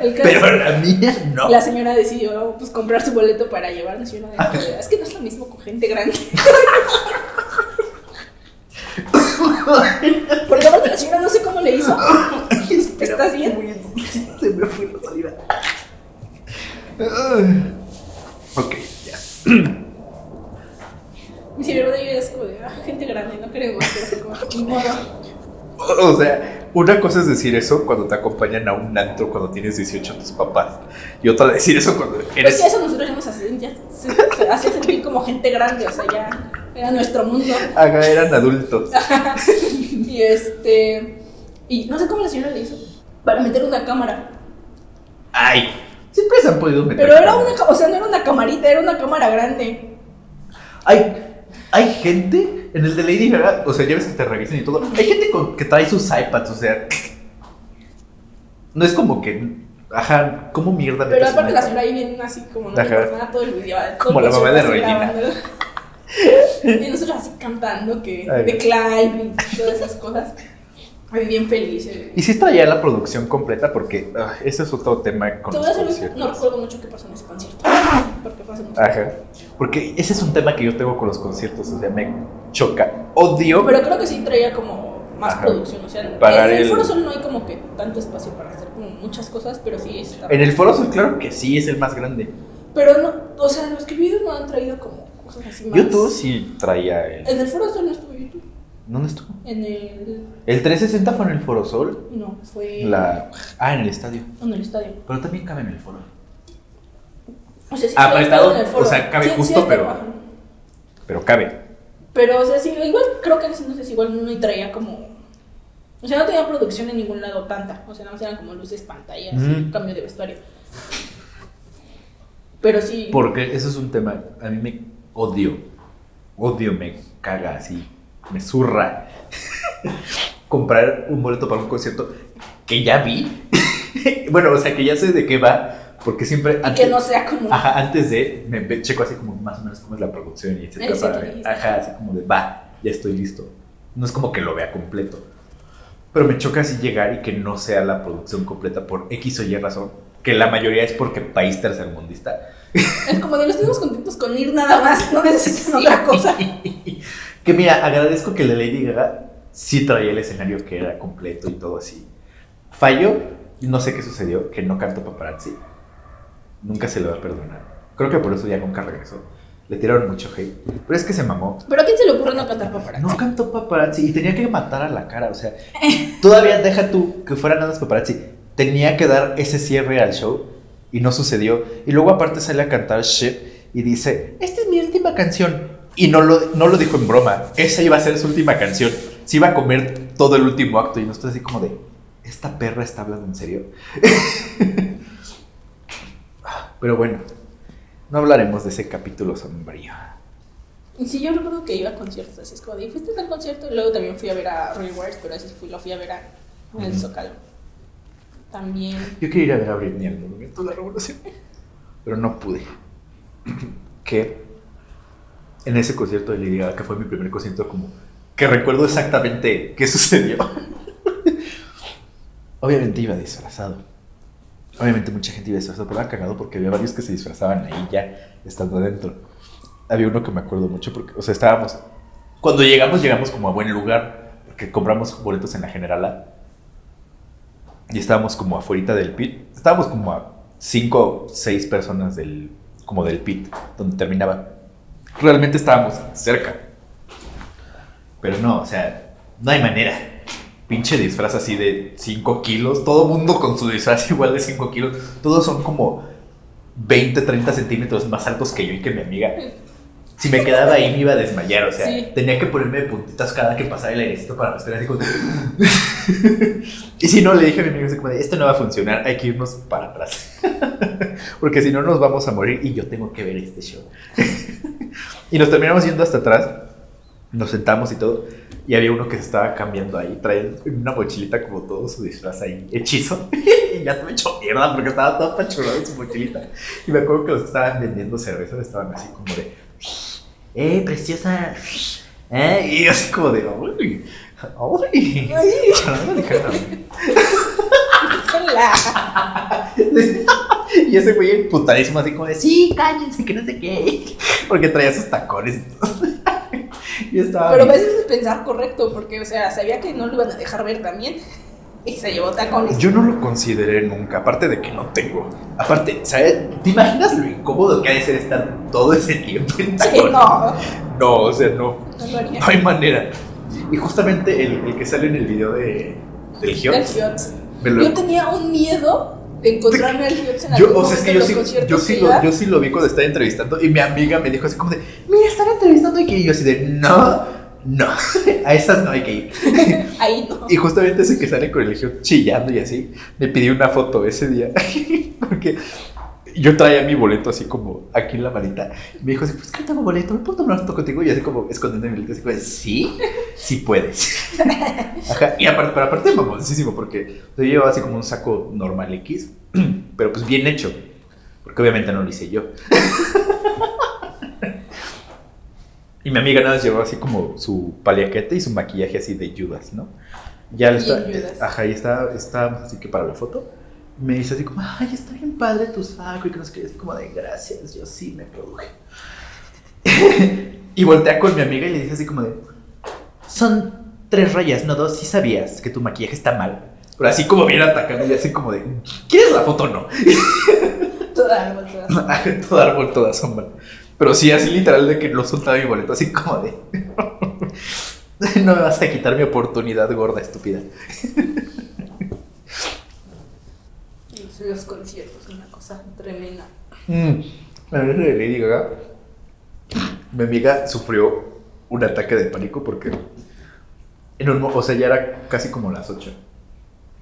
El caso Pero la mía no. la señora decidió pues comprar su boleto para llevarnos y uno de es que no es lo mismo con gente grande. Porque aparte la señora no sé cómo le hizo. ¿Estás bien? Se me fue la saliva. Ok, ya. Mi hermana y yo es como de ah, gente grande, no queremos, pero como ni modo. O sea, una cosa es decir eso cuando te acompañan a un antro cuando tienes 18 tus papás. Y otra decir eso cuando Pues eres. que eso nosotros ya nos hacía, ya se, se hacía sentir como gente grande, o sea, ya era nuestro mundo. Acá eran adultos. Y este. Y no sé cómo la señora le hizo para meter una cámara. Ay, siempre se han podido meter. Pero era una, o sea, no era una camarita, era una cámara grande. Hay, hay gente en el de Lady Gaga, o sea, ya ves que te revisan y todo. Hay gente con- que trae sus iPads, o sea. No es como que. Ajá, ¿cómo mierda Pero metes un aparte la señora ahí viene así como no nada todo el video. todo Como el la mamá de Regina. Y nosotros así cantando que de Clive y todas esas cosas. Ay, bien feliz. eh. Y sí traía la producción completa porque ah, ese es otro tema con Te voy los a conciertos. no recuerdo mucho qué pasó en ese concierto. Porque fue hace mucho. Ajá. Porque ese es un tema que yo tengo con los conciertos, o sea, me choca. Odio. Pero creo que sí traía como más Ajá. producción. O sea, en el el- Foro Sol no hay como que tanto espacio para hacer como muchas cosas, pero sí está. En el Foro Sol, claro que sí, es el más grande. Pero no, o sea, los que vi no han traído como cosas así más. YouTube sí traía el. En el Foro Sol no estuvo YouTube. ¿Dónde estuvo? En el. El 360 fue en el Foro Sol. No, fue. La... Ah, en el estadio. En el estadio. Pero también cabe en el Foro. O sea, sí Ah, apretado, en el Foro. o sea, cabe Sí, justo, pero-. Pero cabe. Pero, o sea, sí, igual creo que en ese entonces igual no traía como. O sea, no tenía producción en ningún lado tanta. O sea, nada más eran como luces, pantallas, Ujú. cambio de vestuario. Pero sí. Porque eso es un tema. A mí me odio. Odio, me caga así. Me zurra. Comprar un boleto para un concierto que ya vi. bueno, o sea, que ya sé de qué va. Porque siempre. y que no sea como. Ajá, antes de, me checo así como más o menos cómo es la producción y etcétera. Para ver. Ajá, así como de, va, ya estoy listo. No es como que lo vea completo. Pero me choca así llegar y que no sea la producción completa por X o Y razón. Que la mayoría es porque país tercermundista. Es como de los estamos contentos con ir nada más. No necesitan otra cosa. que mira, agradezco que la Lady Gaga sí traía el escenario que era completo y todo así. Falló, no sé qué sucedió, que no cantó paparazzi. Nunca se le va a perdonar. Creo que por eso ya nunca regresó. Le tiraron mucho hate. Pero es que se mamó. Pero a quién se le ocurre no cantar paparazzi. No cantó paparazzi y tenía que matar a la cara. O sea, todavía deja tú que fuera nada paparazzi. Tenía que dar ese cierre al show y no sucedió. Y luego, aparte, sale a cantar Ship y dice: Esta es mi última canción. Y no lo, no lo dijo en broma. Esa iba a ser su última canción. Se iba a comer todo el último acto. Y no estoy así como de: ¿Esta perra está hablando en serio? Pero bueno, no hablaremos de ese capítulo sombrío. Sí, yo recuerdo que iba a conciertos así. Es como de, fuiste a tal concierto. Y luego también fui a ver a Roy Wars, pero ese sí fui, lo fui a ver a, en el. Zócalo. También. Yo quería ir a ver a Britney al Monumento de la Revolución, pero no pude. Que en ese concierto de Lady Gaga, que fue mi primer concierto, como que recuerdo exactamente qué sucedió. Obviamente iba disfrazado. Obviamente mucha gente iba disfrazado, pero era cagado porque había varios que se disfrazaban ahí ya estando adentro. Había uno que me acuerdo mucho porque, o sea, estábamos. Cuando llegamos, llegamos como a buen lugar, porque compramos boletos en la Generala y estábamos como afuera del pit. Estábamos como a cinco o seis personas del, como del pit, donde terminaba. Realmente estábamos cerca. Pero no, o sea, no hay manera. Pinche disfraz así de 5 kilos. Todo mundo con su disfraz igual de 5 kilos. Todos son como 20, 30 centímetros más altos que yo y que mi amiga. Si me quedaba ahí me iba a desmayar, o sea, Sí. tenía que ponerme de puntitas cada que pasaba el airecito para respirar así como... y si no, le dije a mi amigo así como de, esto no va a funcionar, hay que irnos para atrás. Porque si no nos vamos a morir y yo tengo que ver este show. Y nos terminamos yendo hasta atrás, nos sentamos y todo, y había uno que se estaba cambiando ahí, traía una mochilita como todo su disfraz ahí, hechizo, y ya me echó mierda porque estaba todo apachurrado en su mochilita. Y me acuerdo que los que estaban vendiendo cerveza estaban así como de, ¡eh, preciosa! ¿Eh? Y así como de, dijeron a mí. Hola. y ese güey emputadísimo así como de, sí, cállense, que no sé qué. Porque traía sus tacones y estaba... Pero a veces es pensar correcto, porque, o sea, sabía que no lo iban a dejar ver también. Y se llevó tacones. Yo no lo consideré nunca, aparte de que no tengo. Aparte, ¿sabes? ¿Te imaginas lo incómodo que ha de ser estar todo ese tiempo en Sí, tacones? no. No, o sea, no. No lo haría. No hay manera. Y justamente el, el que sale en el video de, del Del Giot. Lo- Yo tenía un miedo encontrarme al Giot en Yo, algún o sea, es que yo sí, yo, sí lo, iba. yo sí lo vi cuando estaba entrevistando y mi amiga me dijo así como de, mira, están entrevistando y que yo así de, no, no, a esas no hay que ir. Ahí no. Y justamente ese que sale con el Giot chillando y así, me pidió una foto ese día, porque yo traía mi boleto así como aquí en la manita. Me dijo así, pues que tengo boleto, ¿me puedo tomar una foto contigo? Y así como escondiendo mi boleto, así como, sí, sí puedes. Ajá, y aparte, pero aparte mamoncísimo, porque yo llevaba así como un saco normal X, pero pues bien hecho, porque obviamente no lo hice yo. Y mi amiga nada más llevaba así como su paliaquete y su maquillaje así de Judas, ¿no? Ya Bien está, ajá, y está, está así que para la foto me dice así como, ay, está bien padre tu saco y que no sé qué, es como de gracias, yo sí me produje. y voltea con mi amiga y le dice así como de, son tres rayas, no dos, sí sabías que tu maquillaje está mal. Pero así como bien atacando y así como de, ¿quieres la foto o no? Toda, toda. todo árbol, toda sombra. Pero sí, así literal de que no soltaba mi boleto, así como de. no me vas a quitar mi oportunidad, gorda estúpida. Los conciertos, una cosa tremenda. Mm. Hablando de Lady Gaga, mi amiga sufrió un ataque de pánico porque. En un, o sea, ya era casi como las 8.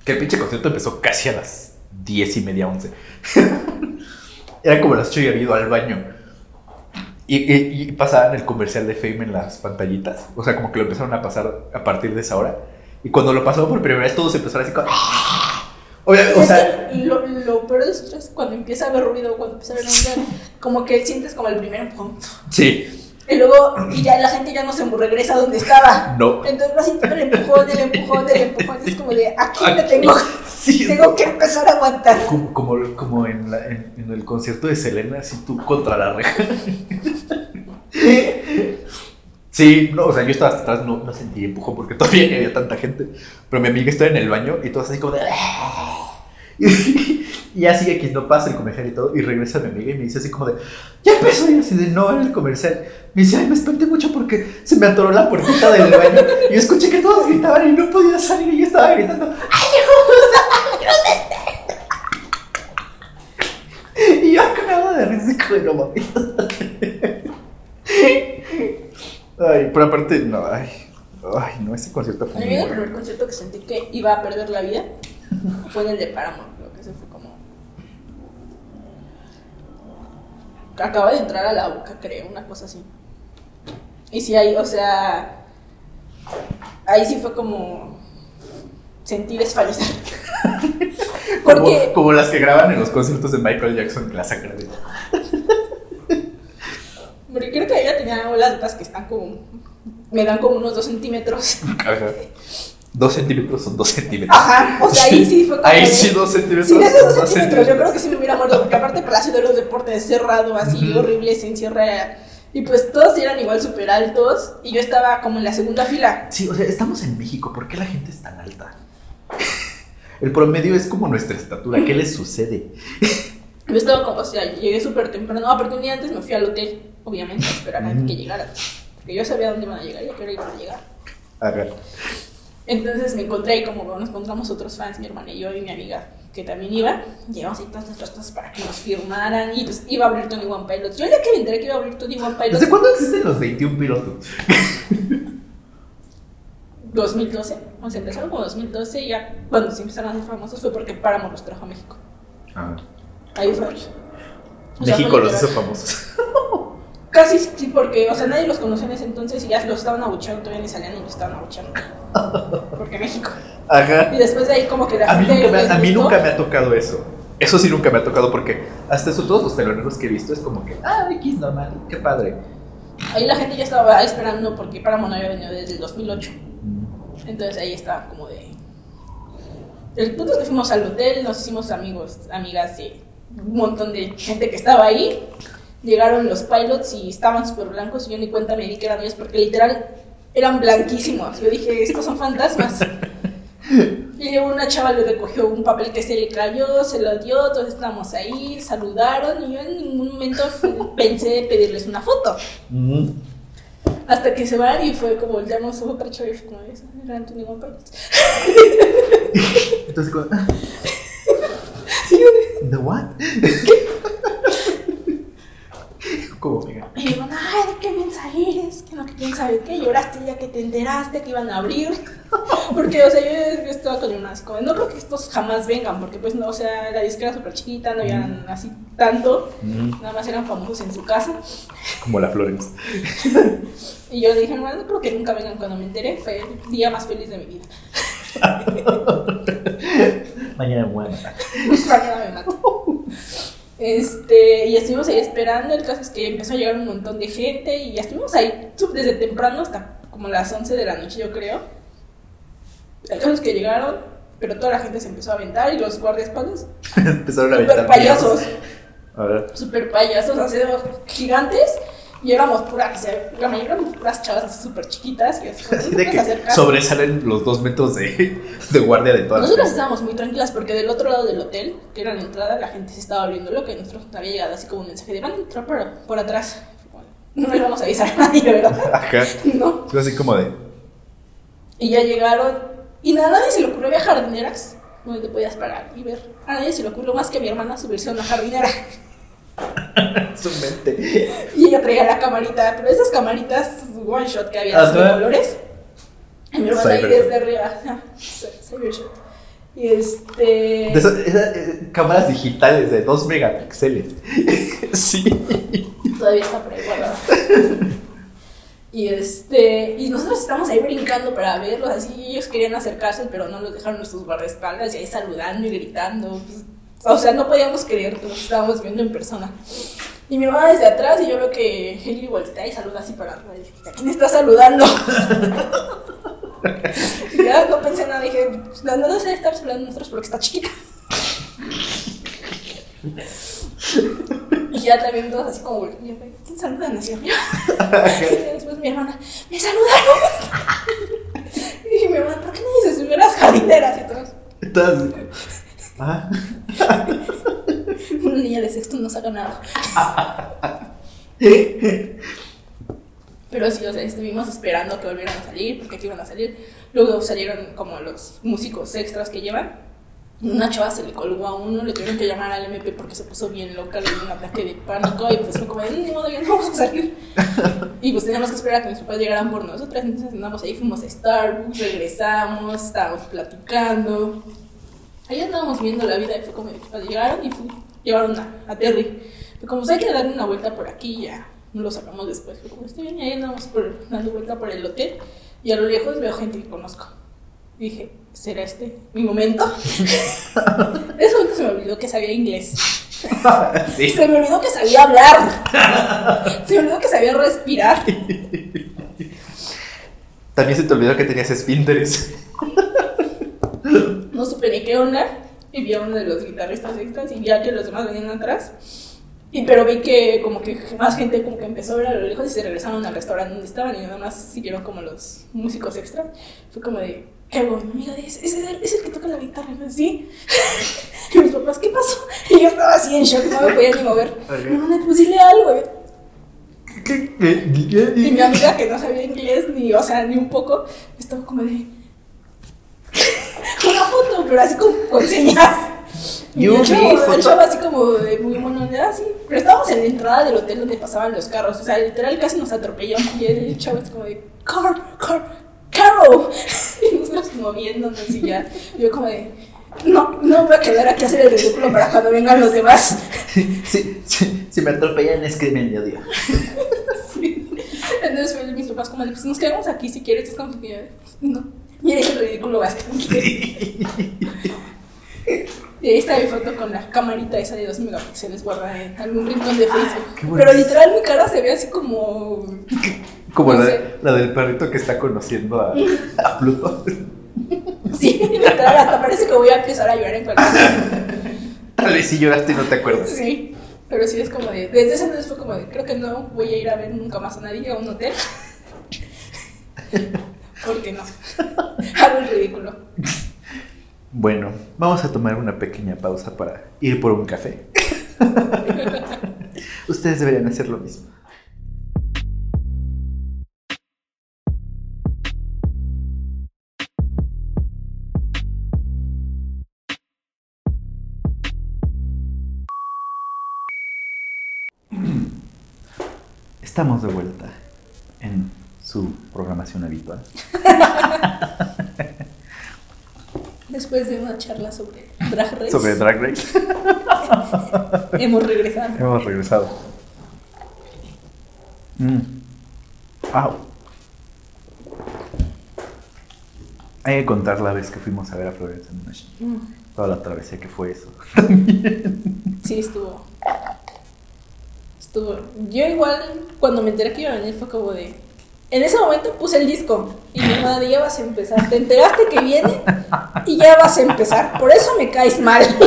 Que el pinche concierto empezó casi a las 10 y media, 11. era como las 8 y había ido al baño. Y, y, y pasaban el comercial de Fame en las pantallitas. O sea, como que lo empezaron a pasar a partir de esa hora. Y cuando lo pasó por primera vez, todos empezaron así como. Obvia- o Es sea, lo, lo peor de esto es cuando empieza a haber ruido, cuando empieza a haber ruido, como que sientes como el primer empujón. sí, Y luego, y ya la gente ya no se regresa a donde estaba. no. Entonces vas sintiendo el empujón, el empujón, el empujón. Es como de aquí me tengo, Sí, tengo que empezar a aguantar. Como, como, como en, la- en, en el concierto de Selena, así tú contra la reja. Sí, no, o sea, yo estaba atrás, no, no sentí empujón porque todavía había tanta gente. Pero mi amiga estaba en el baño y todos así como de. Y, y así X no pasa el comercial y todo. Y regresa mi amiga y me dice así como de. Ya empezó. Y así de no era el comercial. Me dice, ay, me espanté mucho porque se me atoró la puertita del baño. Y yo escuché que todos gritaban y no podía salir. Y yo estaba gritando, Y yo acabo de risa de no mames. Ay, pero aparte, no, ay, ay, no, ese concierto A fue mí muy el primer concierto que sentí que iba a perder la vida fue en el de Paramore. Creo que ese fue como. Acaba de entrar a la boca, creo, una cosa así. Y sí, ahí, o sea. Ahí sí fue como. Sentir desfallecer. Como, Porque. como las que graban en los conciertos de Michael Jackson que la sacan de. Porque creo que ella tenía las botas que están como. Me dan como unos dos centímetros. Ajá. Dos centímetros son dos centímetros. Ajá, o sea, ahí sí fue como. Ahí sí, dos centímetros. Sí, de esos dos dos centímetros, yo creo que sí me hubiera muerto, porque aparte Palacio de los Deportes es cerrado, así Ujú. horrible, se encierra. Y pues todos eran igual súper altos, y yo estaba como en la segunda fila. Sí, o sea, estamos en México, ¿por qué la gente es tan alta? El promedio es como nuestra estatura, ¿qué les sucede? Yo estaba como, o sea, llegué súper temprano, aparte un día antes me fui al hotel, obviamente, a esperar a que llegaran. Porque yo sabía dónde iban a llegar y a qué hora iban a llegar. Ajá. Entonces me encontré y como nos encontramos otros fans, mi hermana y yo y mi amiga, que también iba, llevamos ahí todas nuestras cosas para que nos firmaran y pues iba a abrir Tony One Pilots. Yo el día que me enteré que iba a abrir Tony One Pilots, ¿Desde cuándo existen los 21 pilotos? 2012, o sea, empezaron como 2012 y ya cuando se empezaron a hacer famosos fue porque Paramount los trajo a México. Ah. Ahí fue. O sea, México fue los hizo famosos. Casi sí, porque, o sea, nadie los conocía en ese entonces y ya los estaban abucheando, todavía ni salían y los estaban abucheando. Porque México. Ajá. Y después de ahí como que la A mí, gente nunca me, a mí gustó. nunca me ha tocado eso. Eso sí nunca me ha tocado porque hasta eso todos los teloneros que he visto es como que, ah, X normal, qué padre. Ahí la gente ya estaba esperando porque Paramount había venido desde el 2008. Entonces ahí estaba como de... El punto es que fuimos al hotel, nos hicimos amigos, amigas de un montón de gente que estaba ahí. Llegaron los pilots y estaban súper blancos y yo ni cuenta me di que eran ellos porque literal eran blanquísimos. Yo dije, estos son fantasmas. Y una chava le recogió un papel que se le cayó, se lo dio, todos estábamos ahí, saludaron y yo en ningún momento pensé pedirles una foto. Mm. Hasta que se van y fue como volteamos a otra chava y fue como, "Esa era One Pilots". Entonces. ¿The what? ¿Cómo, amiga? Y me van, ay, ¿de qué mensaje eres? Que no, que quién sabe qué, lloraste ya que te enteraste que iban a abrir. Porque, o sea, yo, yo estaba con una así como, no creo que estos jamás vengan, porque pues no, o sea, la disquera era súper chiquita, no habían así tanto, Mm, nada más eran famosos en su casa. Como la Florence. Y yo dije, no, no creo que nunca vengan cuando me enteré, fue el día más feliz de mi vida. Mañana me voy a matar. Mañana me mato. Este, y estuvimos ahí esperando. El caso es que empezó a llegar un montón de gente y estuvimos ahí desde temprano hasta como las 11 de la noche, yo creo. El caso es que llegaron, pero toda la gente se empezó a aventar y los guardaespaldas, Empezaron a super aventar payasos. A ver. super payasos, así gigantes. Y éramos puras, la mayoría éramos puras chavas así súper chiquitas. Y así, Así "No de que puedes acercar". sobresalen los dos metros de, de guardia de todas Nosotros estábamos muy tranquilas porque del otro lado del hotel, que era la entrada, la gente se estaba abriendo lo que nosotros había llegado así como un mensaje de van a entrar por, por atrás. No le vamos a avisar a nadie, ¿verdad? Ajá. No. Así como de. Y ya llegaron y nada, a nadie se le ocurrió había jardineras donde te podías parar y ver. A nadie se le ocurrió más que a mi hermana subirse a una jardinera. Su mente. Y ella traía la camarita, pero esas camaritas one shot que había de colores. Y mi hermana ahí desde arriba. Cybershot. Y este. Esas, esas, eh, cámaras digitales de 2 megapíxeles. sí. Todavía está por ahí guardado. y este. Y nosotros estamos ahí brincando para verlos, así ellos querían acercarse, pero no los dejaron nuestros guardaespaldas y ahí saludando y gritando. pues, o sea, no podíamos creer que los estábamos viendo en persona. Y mi mamá desde atrás y yo veo que Heli voltea y saluda así para arriba. ¿a quién está saludando? y ya no pensé nada, dije, no, no debe estar saludando a nosotros porque está chiquita. Y ya también todos así como, ¿quién saludan hacia arriba? Y después mi hermana, ¡me saludaron! Y dije, mi hermana, ¿por qué nadie se subió a las jardineras? Y todos, Entonces. Ah. una niña de sexto no saca nada. Pero sí, o sea, estuvimos esperando que volvieran a salir, porque aquí iban a salir. Luego salieron como los músicos extras que llevan. Una chava se le colgó a uno, le tuvieron que llamar al MP porque se puso bien loca, le dio un ataque de pánico y pues fue como, de, ni modo, ya no vamos a salir. Y pues teníamos que esperar a que mis papás llegaran por nosotras, entonces andamos ahí, fuimos a Starbucks, regresamos, estábamos platicando. Ahí andábamos viendo la vida y fue como, llegaron y fue- llevaron a, a Terry. Fue como, hay que dar una vuelta por aquí y ya no lo sacamos después. Fue como, estoy bien, y ahí andamos por, dando vuelta por el hotel y a lo lejos veo gente que conozco. Dije, ¿será este mi momento? De ese momento se me olvidó que sabía inglés. Sí. Se me olvidó que sabía hablar. Se me olvidó que sabía respirar. También se te olvidó que tenías esfínteres. No supe ni qué onda. Y vi a uno de los guitarristas extras y ya que los demás venían atrás. Y pero vi que como que más gente como que empezó a ver a lo lejos y se regresaron al restaurante donde estaban y nada más siguieron como los músicos extra. Fue como de, ¿qué mi amiga dice, ¿es el, es el que toca la guitarra? Sí. Y mis papás, ¿qué pasó? Y yo estaba así en shock, no me podía ni mover. Mi mamá, pues dile algo. Y mi amiga que no sabía inglés ni, o sea, ni un poco, estaba como de una foto, pero así como con señas. Y Yo el chavo, el foto- chavo así como de muy mono, así. Pero estábamos en la entrada del hotel donde pasaban los carros, o sea, literal casi nos atropelló. Y el chavo es como de, car, car, Carol. Y nosotros moviéndonos y ya. Yo como de, no, no me voy a quedar aquí a hacer el ridículo para cuando vengan los demás. Si, si, si me atropellan, es crimen de odio. Sí. Entonces mis papás como de, pues nos quedamos aquí si quieres, es como que no, ya hice el ridículo bastante. Y ahí está mi foto con la camarita esa de 2 megapíxeles guardada en algún rincón de Facebook. Pero literal mi cara se ve así como... Como No la, la del perrito que está conociendo a, a Pluto. Sí, literal, hasta parece que voy a empezar a llorar en cualquier momento. Tal vez si lloraste y no te acuerdas. Sí, pero sí es como de... Desde ese entonces fue como de, creo que no voy a ir a ver nunca más a nadie a un hotel. Porque no. Hago el ridículo. Bueno, vamos a tomar una pequeña pausa para ir por un café. Ustedes deberían hacer lo mismo. Estamos de vuelta en su programación habitual. Después de una charla sobre Drag Race. Sobre Drag Race. Hemos regresado. Hemos regresado. Mm. Au. Hay que contar la vez que fuimos a ver a Florence and Machine. Mm, Toda la travesía que fue eso. Sí, estuvo. Estuvo. Yo igual, cuando me enteré que iba a venir, fue como de. En ese momento puse el disco y mi madre, ya vas a empezar. Te enteraste que viene y ya vas a empezar. Por eso me caes mal.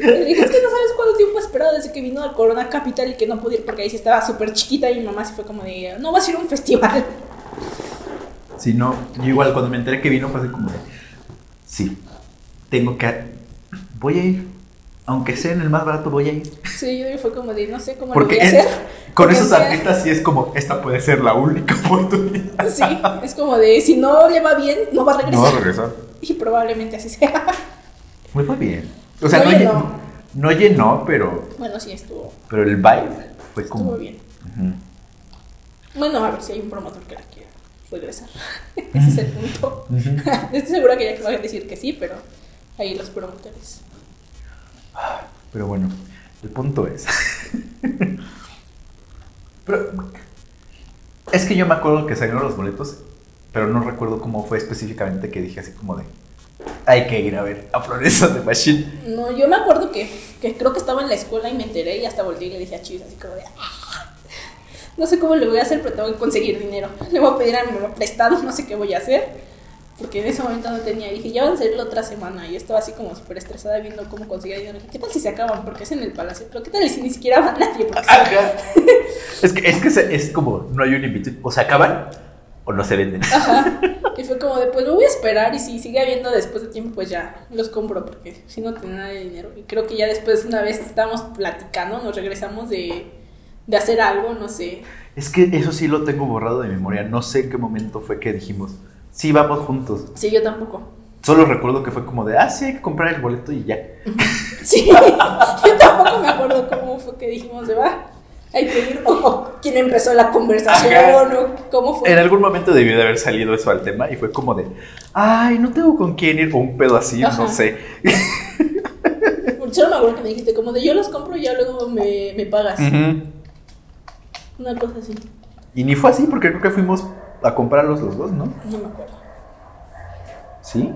Le dije, es que no sabes cuánto tiempo he esperado desde que vino al Corona Capital y que no pude porque ahí sí estaba súper chiquita y mi mamá sí fue como de, no vas a ir a un festival. Si no, yo igual cuando me enteré que vino fue así como sí, tengo que, voy a ir, aunque sea en el más barato, voy a ir. Sí, yo fue como de, no sé cómo Porque lo voy a hacer. con esos artistas sí es como, esta puede ser la única oportunidad. Sí, es como de, si no le va bien, no va a regresar. No va a regresar. Y probablemente así sea. Muy fue bien. O sea, No no, llenó. llenó. no llenó, pero, Bueno, sí, estuvo, pero el vibe fue como... estuvo bien. Bueno, a ver si hay un promotor que la quiera regresar. Ese es el punto. Estoy segura que ya que van a decir que sí, pero ahí los promotores. Pero bueno, el punto es. pero, es que yo me acuerdo que salieron los boletos, pero no recuerdo cómo fue específicamente que dije así como de. Hay que ir a ver a Florence and the Machine. No, yo me acuerdo que, que creo que estaba en la escuela y me enteré y hasta volteé y le dije a Chis así como de... "Ah, No sé cómo le voy a hacer, pero tengo que conseguir dinero. Le voy a pedir a mi mamá prestado, no sé qué voy a hacer. Porque en ese momento no tenía. Y dije, ya van a salir la otra semana. Y estaba así como súper estresada viendo cómo conseguir dinero. ¿qué tal si se acaban? Porque es en el palacio. Pero ¿qué tal si ni siquiera va nadie? Ajá. es que, es, que se- es como, no hay un invito. O se acaban o no se venden. Ajá. Y fue como de, pues lo voy a esperar. Y si sigue habiendo después de tiempo, pues ya los compro. Porque si no tengo nada de dinero. Y creo que ya después, una vez estábamos platicando, nos regresamos de, de hacer algo, no sé. Es que eso sí lo tengo borrado de memoria. No sé en qué momento fue que dijimos, sí, vamos juntos. Sí, yo tampoco. Solo recuerdo que fue como de, ah, sí, hay que comprar el boleto y ya. Sí, yo tampoco me acuerdo cómo fue que dijimos de va. Hay que ir. O, o quién empezó la conversación. Ajá. O cómo fue. En algún momento debió de haber salido eso al tema y fue como de, ay, no tengo con quién ir, o un pedo así, Ajá. no sé. Solo me acuerdo que me dijiste como de yo los compro y ya luego me, me pagas. Una cosa así. Y ni fue así porque creo que fuimos a comprarlos los dos, ¿no? No me acuerdo. ¿Sí?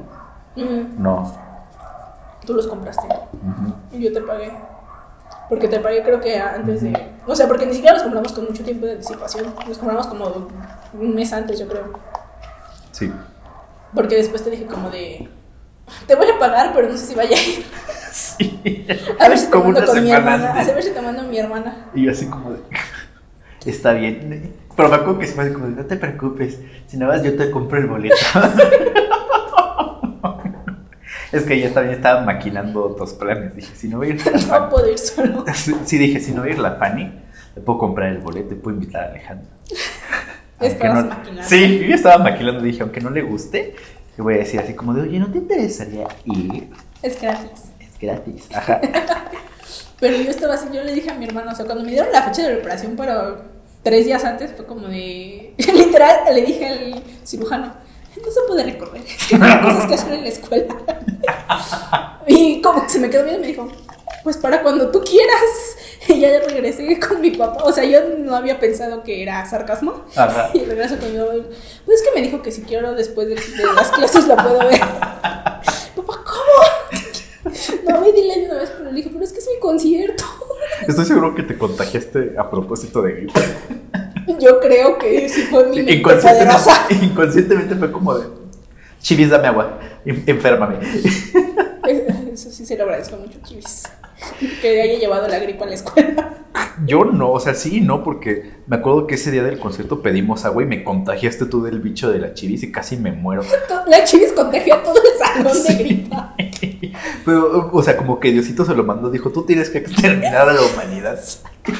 No. Tú los compraste. Ujú. Y yo te pagué. Porque te pagué creo que antes de... O sea, porque ni siquiera los compramos con mucho tiempo de anticipación. Los compramos como un mes antes, yo creo. Sí. Porque después te dije como de... Te voy a pagar, pero no sé si vaya a ir. Sí. A ver si te mando con mi hermana. antes. A ver si te mando a mi hermana. Y yo así como de, está bien. Pero me acuerdo que se me de, no te preocupes, si no vas yo te compro el boleto. es que ella también estaba maquinando otros planes. Dije, si no voy a ir la No Fanny. puedo ir solo. Sí, dije, si no voy a ir la Fanny, le puedo comprar el boleto y puedo invitar a Alejandro. Estabas no- maquinando. Sí, yo estaba maquinando. Dije, aunque no le guste, le voy a decir así como de, oye, ¿no te interesaría ir? Es gratis. Es gratis. Ajá. Pero yo estaba así, yo le dije a mi hermano, o sea, cuando me dieron la fecha de operación, pero tres días antes fue como de. Literal, le dije al cirujano, no se puede recorrer, es que tengo cosas que hacer en la escuela. y como que se me quedó viendo y me dijo, pues para cuando tú quieras. Y ya regresé con mi papá, o sea, yo no había pensado que era sarcasmo. Ajá. Y regreso con mi mamá. Pues es que me dijo que si quiero después de, de las clases la puedo ver. No, me dile de una vez, pero le dije, pero es que es mi concierto. Estoy seguro que te contagiaste a propósito de gripe. Yo creo que sí fue mi mente Inconscientemente, inconscientemente fue como de, chivis, dame agua, en- enférmame. Eso sí se lo agradezco mucho, Chivis. Que haya llevado la gripa a la escuela. Yo no, o sea, sí, no, porque me acuerdo que ese día del concierto pedimos agua y me contagiaste tú del bicho de la chivis y casi me muero. La Chivis contagió a todo el salón de gripa. Pero, o sea, como que Diosito se lo mandó, dijo, tú tienes que exterminar a la humanidad.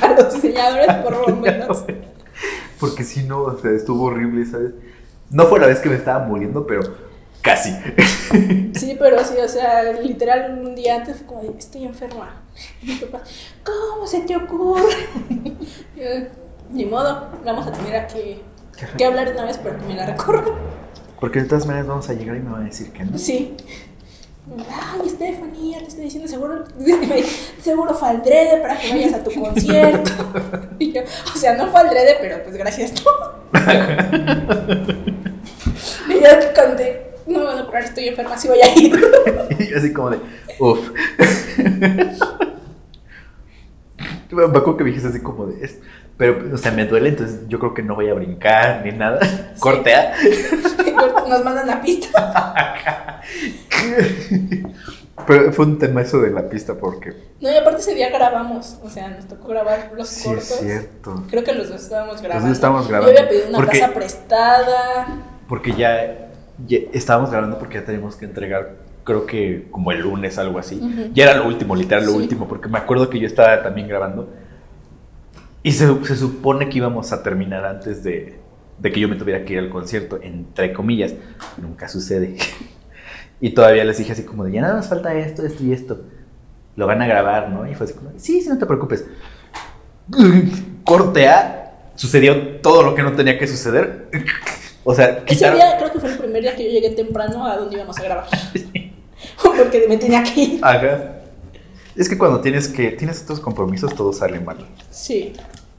A los diseñadores, por lo menos. Porque si no, o sea, estuvo horrible, ¿sabes? No fue la vez que me estaba muriendo, pero casi. Sí, pero sí, o sea, literal un día antes fue como de, estoy enferma. Y mi papá, ¿cómo se te ocurre? Ni modo, vamos a tener a que, que hablar una vez para que me la recorra. Porque de todas maneras vamos a llegar y me van a decir que no. Sí. Ay, Estefanía, te estoy diciendo seguro, seguro fue aldrede para que vayas a tu concierto. Y yo, o sea, no fue aldrede, pero pues gracias tú. y yo conté, no, bueno, pero ahora estoy enferma, sí voy a ir. Y yo así como de, uff. Me acuerdo que me dijiste así como de, es- pero, o sea, me duele, entonces yo creo que no voy a brincar ni nada. Cortea. Nos mandan a pista. Pero fue un tema eso de la pista porque No, y aparte ese día grabamos, o sea, nos tocó grabar los sí cortos. es cierto. Creo que los dos estábamos grabando. dos estábamos Yo grabando. había pedido una Porque- casa prestada. Porque ya estábamos grabando porque ya teníamos que entregar, creo que como el lunes, algo así. Ujú. Ya era lo último, literal, lo Sí. último, porque me acuerdo que yo estaba también grabando. Y se, se supone que íbamos a terminar antes de, de que yo me tuviera que ir al concierto, entre comillas. Nunca sucede. Y todavía les dije así como de, ya nada más falta esto, esto y esto. Lo van a grabar, ¿no? Y fue así como, sí, sí, no te preocupes. Corte A, sucedió todo lo que no tenía que suceder. O sea, Ese día creo que fue el primer día que yo llegué temprano a donde íbamos a grabar. Porque me tenía que ir. Ajá. Es que cuando tienes que tienes estos compromisos todo sale mal. Sí.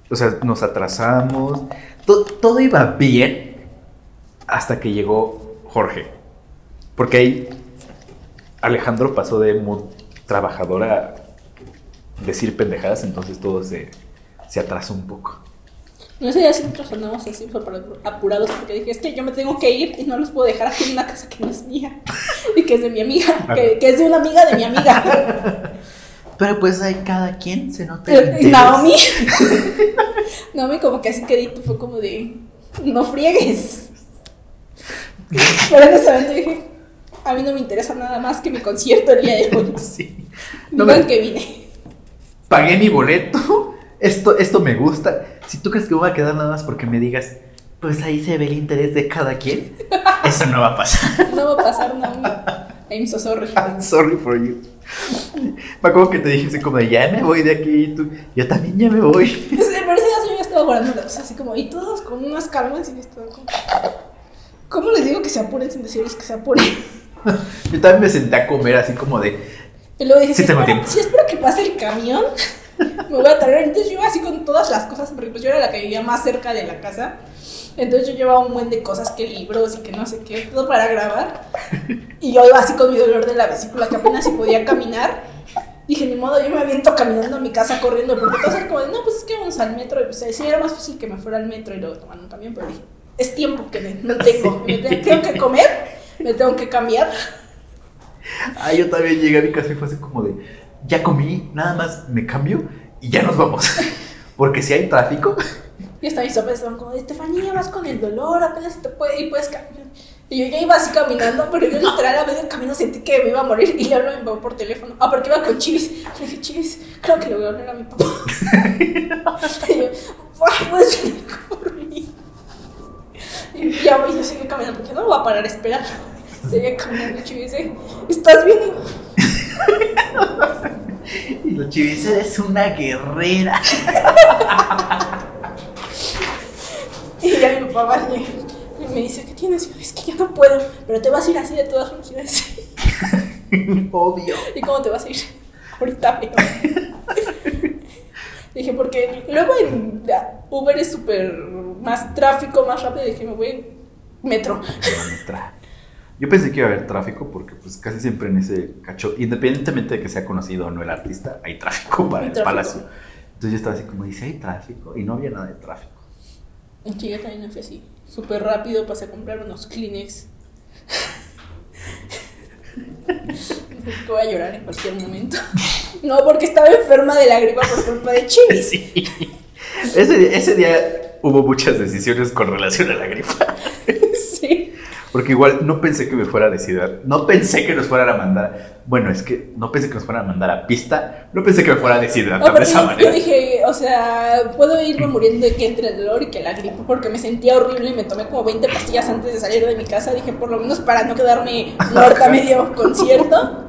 O sea, nos atrasamos. To- todo iba bien hasta que llegó Jorge. Porque ahí Alejandro pasó de muy trabajador a decir pendejadas, entonces todo se, se atrasó un poco. No sé si nosotros andamos así apurados porque dije, es que yo me tengo que ir y no los puedo dejar aquí en una casa que no es mía y que es de mi amiga, que, que es de una amiga de mi amiga. Pero pues hay cada quien se nota. Y Naomi, Naomi como que así quedito fue como de, no friegues. Pero en ese momento dije, a mí no me interesa nada más que mi concierto el día de hoy. Sí. No me- que vine. pagué mi boleto, esto, esto me gusta. Si tú crees que voy a quedar nada más porque me digas, pues ahí se ve el interés de cada quien, eso no va a pasar. No va a pasar, Naomi. I'm so sorry. I'm sorry for you. Me acuerdo que te dije así como ya me voy de aquí y tú, yo también ya me voy. Sí, Pero día yo ya estaba guardando las cosas así como, y todos con unas calmas y yo estaba como, ¿cómo les digo que se apuren sin decirles que se apuren? Yo también me senté a comer así como de, Y luego dije, Sí si, tengo espero, tiempo. si espero que pase el camión, me voy a traer. Entonces yo iba así con todas las cosas, porque pues yo era la que vivía más cerca de la casa. Entonces yo llevaba un buen de cosas, que libros y que no sé qué, todo para grabar. Y yo iba así con mi dolor de la vesícula, que apenas si podía caminar. Dije, ni modo, yo me aviento caminando a mi casa corriendo, porque todos eran como de, no, pues es que vamos al metro. Y pues sí, era más fácil que me fuera al metro y luego tomar un camión, pero dije, es tiempo que no tengo. Me te- tengo que comer, me tengo que cambiar. ah, yo también llegué a mi casa y fue así como de, ya comí, nada más me cambio y ya nos vamos. Porque si hay tráfico, Y hasta mis papás estaban como, Estefanía, vas con el dolor, apenas te puede y puedes caminar. Y yo ya iba así caminando, pero yo literal a medio camino sentí que me iba a morir y le hablo a mi papá por teléfono. Ah, porque iba con Chivis. Le dije, Chivis, creo que le voy a hablar a mi papá. y yo, "Papá, puedes venir por mí. Y ya voy, yo seguí caminando, porque no voy a parar a esperar. Seguía caminando Chivis dice, ¿estás bien? Y los chivis eres una guerrera. Y ya mi papá y me dice, ¿qué tienes? Yo, es que ya no puedo, pero te vas a ir así de todas "Sí". Obvio. ¿Y cómo te vas a ir? Ahorita veo. Dije, porque luego en Uber es súper más tráfico, más rápido. Dije, me voy en metro. Yo pensé que iba a haber tráfico porque pues casi siempre en ese cacho, independientemente de que sea conocido o no el artista, hay tráfico para Hay el tráfico. palacio. Entonces yo estaba así como, dice, hay tráfico y no había nada de tráfico. En Chile también fui así, súper rápido. Pasé a comprar unos Kleenex. Que voy a llorar en cualquier momento. No, porque estaba enferma de la gripa por culpa de Chivis. Sí. Ese, ese día hubo muchas decisiones con relación a la gripa. Sí. Porque igual no pensé que me fuera a decidir, no pensé que nos fueran a mandar, bueno, es que no pensé que nos fueran a mandar a pista, no pensé que me fuera a deshidratar de esa manera. yo dije, o sea, puedo irme muriendo de que entre el dolor y que la gripe, porque me sentía horrible y me tomé como 20 pastillas antes de salir de mi casa. Dije, por lo menos para no quedarme muerta a medio concierto.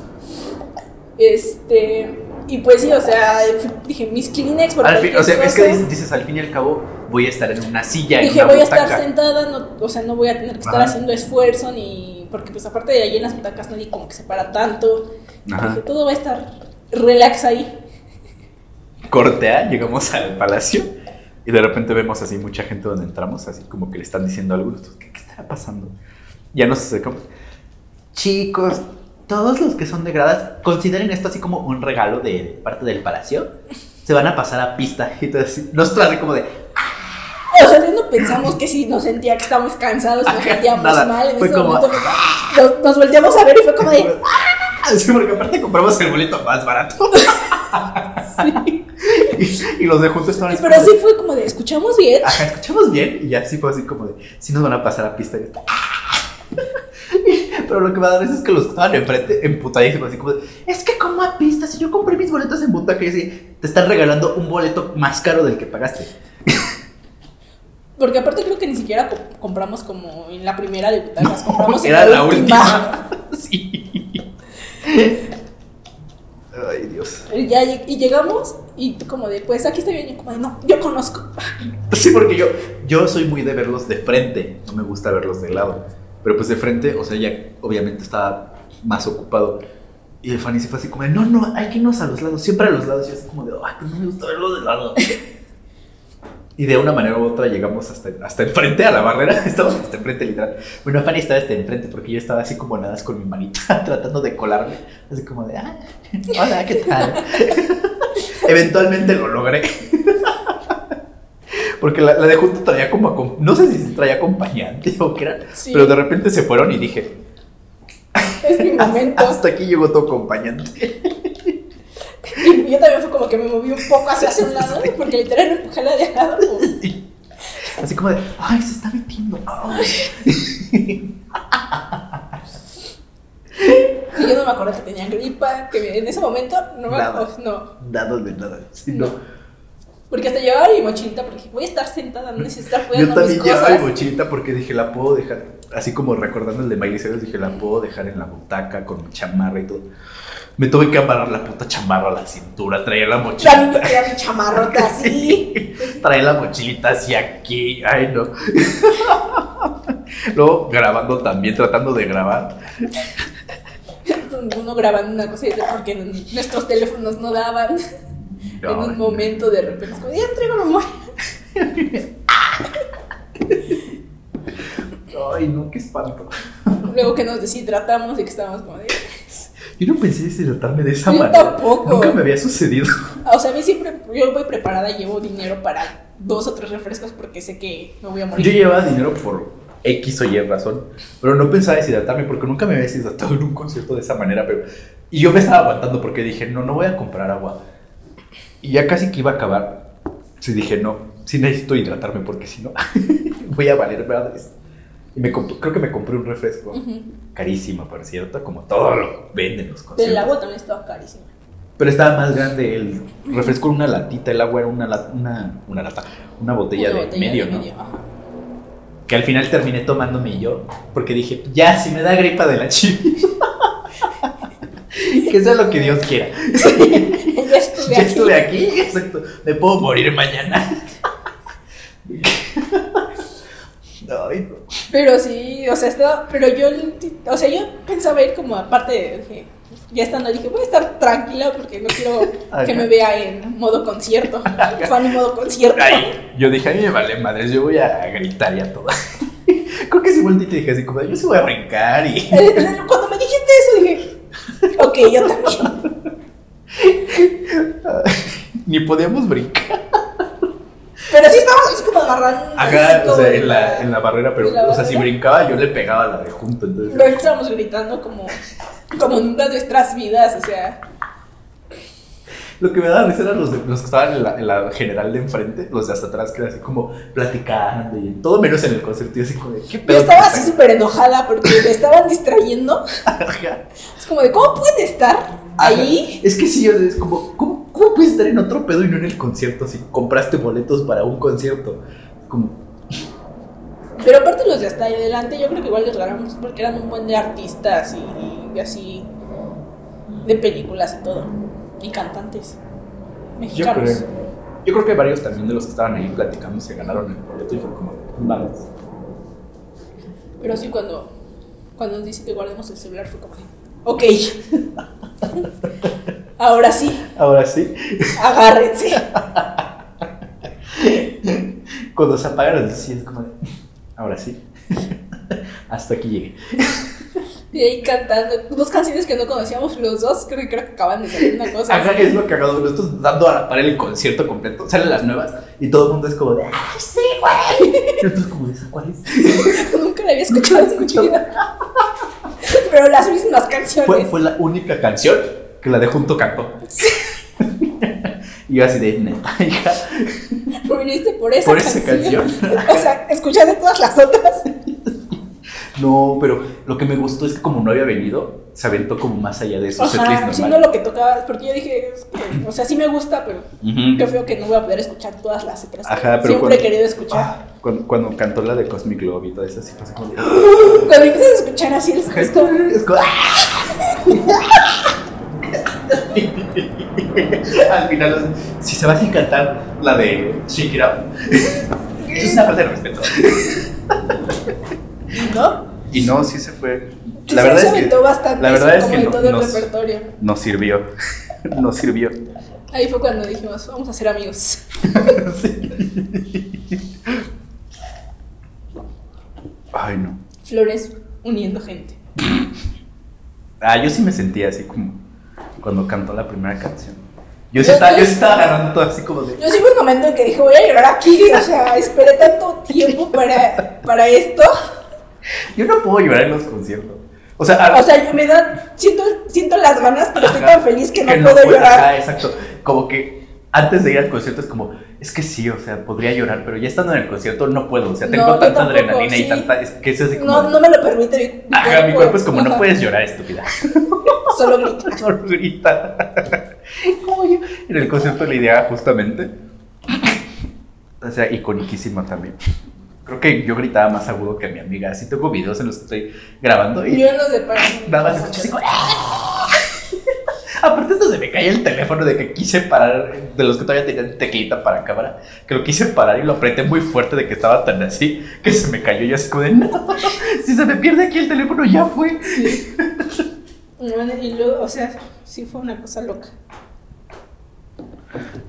Este. Y pues sí, o sea, dije, mis Kleenex Al fin, o sea, es que dices, al fin y al cabo voy a estar en una silla. en Dije, una voy a estar sentada, no, o sea, no voy a tener que estar Ajá. haciendo esfuerzo ni. Porque, pues, aparte de allí en las butacas nadie como que se para tanto. Ajá. Dije, todo va a estar relax ahí. Cortea, llegamos al palacio y de repente vemos así mucha gente donde entramos, así como que le están diciendo algo. ¿Qué, qué está pasando? Ya nos acercamos. Chicos, todos los que son de gradas, consideren esto así como un regalo de parte del palacio. Se van a pasar a pista. Y todo así. Nosotros así como de, O sea, no pensamos que si nos sentía que estábamos cansados, nos sentíamos nada. mal. En Fue ese como, momento fue- nos, nos volteamos a ver y fue como de. Sí, porque aparte compramos el boleto más barato. Sí. y, y los de juntos estaban así Pero como de, sí fue como de, ¿escuchamos bien? Ajá, escuchamos bien y ya así fue así como de, si nos van a pasar a pista. Y Pero lo que me da es que los que estaban enfrente, emputadísimos, así como de, es que como a pista, si yo compré mis boletos en butaca y así, te están regalando un boleto más caro del que pagaste. Porque aparte creo que ni siquiera co- compramos como en la primera de butacas, compramos en Era la última. sí. Ay, Dios. Y, ya, y llegamos y tú como de, pues aquí está bien, y yo como de, no, yo conozco. Sí, porque yo, yo soy muy de verlos de frente, no me gusta verlos de lado. Pero pues de frente, o sea, ya obviamente estaba más ocupado. Y el Fanny se fue así como de, no, no, hay que irnos a los lados, siempre a los lados. Y yo así como de, ay, pues no me gusta verlos de lado. Y de una manera u otra llegamos hasta, hasta enfrente a la barrera. Estábamos hasta enfrente, literal. Bueno, Fanny estaba hasta enfrente porque yo estaba así como nada con mi manita tratando de colarme. Así como de, ah, hola, ¿qué tal? Eventualmente lo logré. Porque la, la de junto traía como, no sé si traía acompañante o qué era, Sí. pero de repente se fueron y dije, Es mi momento. hasta aquí llegó tu acompañante. Y yo también fue como que me moví un poco hacia un lado, porque literal empujé a la de al lado. Sí. Así como de, ay, se está metiendo. ay". Y yo no me acuerdo que tenía gripa, que en ese momento no me acuerdo, no. Nada de nada. Sí, no. Porque hasta llevaba mi mochilita porque voy a estar sentada, no necesito estar Yo mis también llevaba mi mochilita porque dije, la puedo dejar, así como recordando el de Miley Cyrus, dije, la puedo dejar en la butaca con mi chamarra y todo. Me tuve que amarrar la puta chamarra a la cintura, traía la También mochilita. traía mi chamarrota así. Traía la mochilita hacia aquí, ay no. Luego grabando también, tratando de grabar. Uno grabando una cosa y otra porque nuestros teléfonos no daban. en un momento de repente es como, ya traigo memoria. Ay, no, qué espanto. Luego que nos deshidratamos y que estábamos como de... Yo no pensé deshidratarme de esa Yo manera. tampoco. Nunca me había sucedido. O sea, a mí siempre, yo voy preparada, llevo dinero para dos o tres refrescos porque sé que me voy a morir. Yo llevaba dinero por X o Y razón, pero no pensaba deshidratarme porque nunca me había deshidratado en un concierto de esa manera. Pero... Y yo me estaba aguantando porque dije, no, no voy a comprar agua. Y ya casi que iba a acabar. Sí dije, no, sí necesito hidratarme porque si no, voy a valer madres. Y me creo que me compré un refresco. Carísimo, por cierto, como todo lo venden los conciertos. Del agua también estaba carísimo. Pero estaba más grande el refresco era una latita, el agua era una, la- una, una lata, una botella Una de botella medio, de ¿no? medio, ajá. Que al final terminé tomándome yo, porque dije, ya, si me da gripa de la chivis. que sea lo que Dios quiera. ya estuve ya aquí. estuve aquí, exacto. Me puedo morir mañana. Ay, no. Pero sí, o sea, estaba, pero yo, o sea, yo pensaba ir como aparte, de- dije, ya estando, dije, voy a estar tranquila porque no quiero Ajá. que me vea en modo concierto, fan en modo concierto. Ay, yo dije, a mí me vale madres, yo voy a gritar y a todo. Creo que sí volteé y te dije así como, yo sí voy a brincar y... Cuando me dijiste eso dije, ok, yo también. Ni podíamos brincar. Pero sí estábamos así como agarrando. Acá, o sea, en la, en la barrera, pero, ¿En la o sea, si brincaba yo le pegaba a la de junto, entonces... Pero estábamos gritando como, como en nuestras vidas, o sea. Lo que me daba risa eran los, de- los que estaban en la, en la general de enfrente, los de hasta atrás, que era así como platicando y todo menos en el concierto, y así como de, ¿qué Yo pedo? estaba así súper enojada porque me estaban distrayendo. Es como de, ¿cómo pueden estar ahí? Es que sí, es como, ¿cómo, ¿cómo puedes estar en otro pedo y no en el concierto si compraste boletos para un concierto? Como, Pero aparte los de hasta ahí adelante, yo creo que igual les ganamos porque eran un buen de artistas y, y así de películas y todo. y cantantes Yo mexicanos. creo, yo creo que varios también de los que estaban ahí platicando se ganaron el boleto y fue como, vamos. Pero sí, cuando, cuando nos dice que guardemos el celular, fue como ok. Ahora sí, Ahora sí, agárrense. cuando se apagan las luces, es como, de, ahora sí, hasta aquí llegué. Y ahí cantando dos canciones que no conocíamos los dos, creo que, creo que acaban de salir una cosa. Ajá, así. es lo que hago, nosotros dando a la par el concierto completo, salen las nuevas y todo el mundo es como de, ¡ay, sí, güey! Y nosotros como, ¿esa cuál es? Nunca la había escuchado en mi vida. Pero las mismas canciones. Fue, fue la única canción que la de Junto cantó. y yo así de, neta, hija, Viniste por esa por esa canción. canción. o sea, escuchaste todas las otras. No, pero lo que me gustó es que como no había venido, se aventó como más allá de setlist Ajá, sí, no lo que tocaba, porque yo dije, es que, o sea, sí me gusta, pero Ujú. qué feo que no voy a poder escuchar todas las otras. Ajá, pero Siempre cuando- he querido escuchar. Ah, cuando, cuando cantó la de Cosmic Love y todo eso, así fue como de, Cuando empiezas a escuchar así, es, como, Es como, Al final, si se va a cantar la de Shake It Up, es una falta de respeto. ¿no? Y no, sí se fue. La verdad se es que, bastante, la verdad es que no- todo el nos- repertorio. nos sirvió. Nos sirvió. Ahí fue cuando dijimos, vamos a ser amigos. Sí. Ay, no. Flores uniendo gente. Ah, yo sí me sentía así como cuando cantó la primera canción. Yo sí estaba, yo- estaba agarrando todo así como de. Yo sí hubo un momento en que dije, voy a llorar aquí. O sea, esperé tanto tiempo para, para esto. Yo no puedo llorar en los conciertos. O sea, a- O sea, yo me da, siento, siento las ganas, pero estoy tan feliz que no que puedo llorar. exacto. Como que antes de ir al concierto es como, es que sí, o sea, podría llorar, pero ya estando en el concierto no puedo. O sea, tengo No, tanta adrenalina y tanta. Es que es así como. No, no me lo permite mi, Ajá, mi cuerpo es como, no puedes llorar, estúpida. Solo grita. Solo grita. Como yo en el concierto de Lidia, justamente. O sea, iconiquísima también. Creo que yo gritaba más agudo que mi amiga. Así tengo videos en los que estoy grabando y Yo no sé para nada más escucho así como, "Ah". Aparte esto se me cae el teléfono de que quise parar, de los que todavía tenían teclita para cámara, que lo quise parar y lo apreté muy fuerte de que estaba tan así, que se me cayó y así como de, no, si se me pierde aquí el teléfono ya fue. Bueno, Y luego, o sea, sí fue una cosa loca.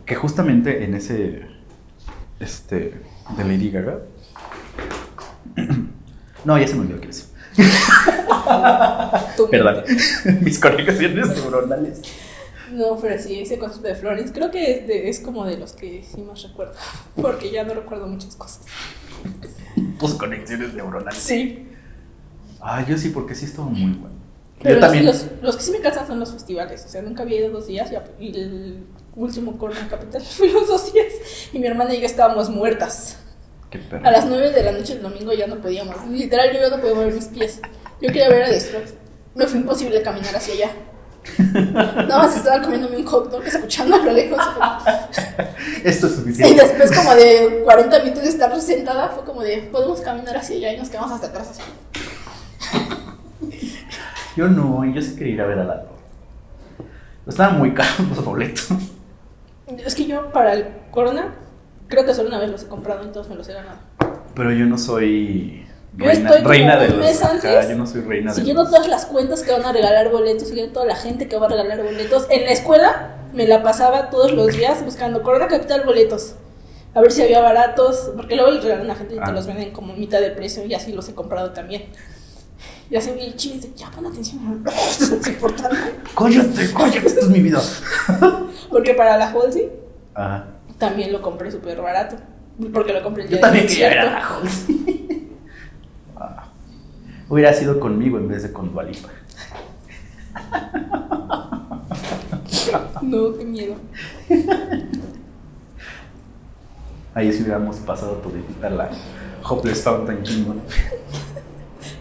Que justamente en ese, este, de Lady Gaga. No, ya se me olvidó qué es. Perdón. Mis conexiones neuronales. No, pero sí, ese concierto de Florence, creo que es, de- es como de los que sí más recuerdo. Porque ya no recuerdo muchas cosas. Tus conexiones neuronales. Sí. Ah, yo sí, porque sí estuvo muy bueno. Pero yo los, también. los, los que sí me cansan son los festivales. O sea, nunca había ido dos días y, el último Corona Capital fuimos dos días. Y mi hermana y yo estábamos muertas. Qué perro. A las 9 de la noche el domingo ya no podíamos. Literal, yo ya no podía mover mis pies. Yo quería ver a The Strokes. Me fue imposible caminar hacia allá. Nada más estaba comiéndome un hot dog escuchando a lo lejos. Esto es Y suficiente. después como de 40 minutos de estar sentada, fue como de, podemos caminar hacia allá y nos quedamos hasta atrás así. Yo no, yo sí quería ir a ver a la Estaban muy caros los boletos. Es que yo para el Corona, creo que solo una vez los he comprado y todos me los he ganado. Pero yo no soy Yo reina, estoy como reina de un los. mes ajá, antes, yo no soy reina de Siguiendo los. todas las cuentas que van a regalar boletos, siguiendo toda la gente que va a regalar boletos. En la escuela me la pasaba todos los días buscando Corona Capital boletos. A ver si había baratos, porque luego les regalan a gente y Ah. te los venden como mitad de precio y así los he comprado también. Y así mi chile dice, ya pon atención, esto es importante. Cállate, esto es mi vida. Porque para la Halsey Ajá. También lo compré súper barato. Porque lo compré el Yo también quería ver a. Ah. Hubiera sido conmigo en vez de con Dualipa. No, qué miedo. Ahí sí hubiéramos pasado toditita la Hopeless Fountain Kingdom.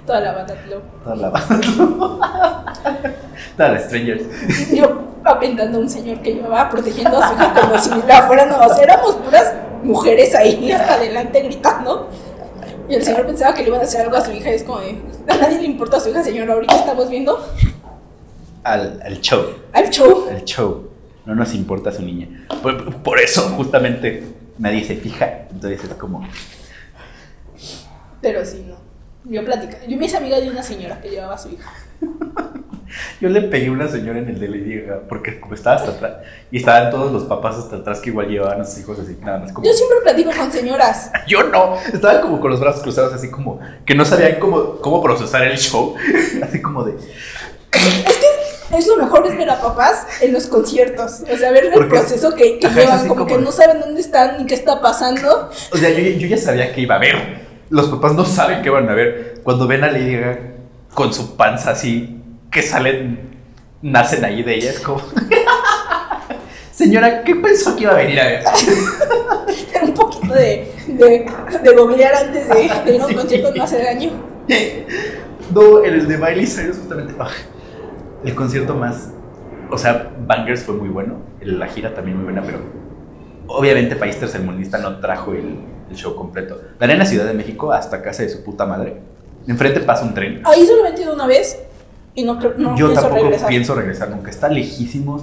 Toda la banda Glow. Toda la banda. Toda la Strangers. Yo aventando a un señor que llevaba protegiendo a su hija como si la fueran, o sea, éramos puras mujeres ahí hasta adelante gritando. Y el señor pensaba que le iban a hacer algo a su hija y es como de, a nadie le importa a su hija, señor, ahorita estamos viendo Al, al show. al show. El show. no nos importa su niña. Por, por eso, justamente, nadie se fija. Entonces es como, Pero sí, no. Yo platica. Yo me hice amiga de una señora que llevaba a su hija. Yo le pegué a una señora en el de Lady porque como estaba hasta atrás y estaban todos los papás hasta atrás que igual llevaban a sus hijos así nada más como Yo siempre platico con señoras. yo no estaban como con los brazos cruzados así como que no sabían cómo, cómo procesar el show así como de Es que es lo mejor es ver a papás en los conciertos. O sea, ver el Porque- proceso que, que Ajá, es llevan, como, como- que no saben dónde están ni qué está pasando. o sea yo, yo ya sabía que iba a ver los papás no saben qué van a ver cuando ven a Lady Gaga con su panza así que salen nacen ahí de ella es como señora ¿qué pensó que iba a venir a ver? un poquito de, de, de googlear antes de, de ir a un Sí. concierto no hace daño. No, el de Miley Cyrus justamente. ah, el concierto más. O sea, Bangers fue muy bueno. La gira también muy buena, pero. Obviamente, País Tercermundista no trajo el, el show completo. La arena Ciudad de México hasta casa de su puta madre. Enfrente pasa un tren. Ahí solamente he ido una vez y no, creo- no Yo pienso tampoco regresar. pienso regresar nunca. Está lejísimos.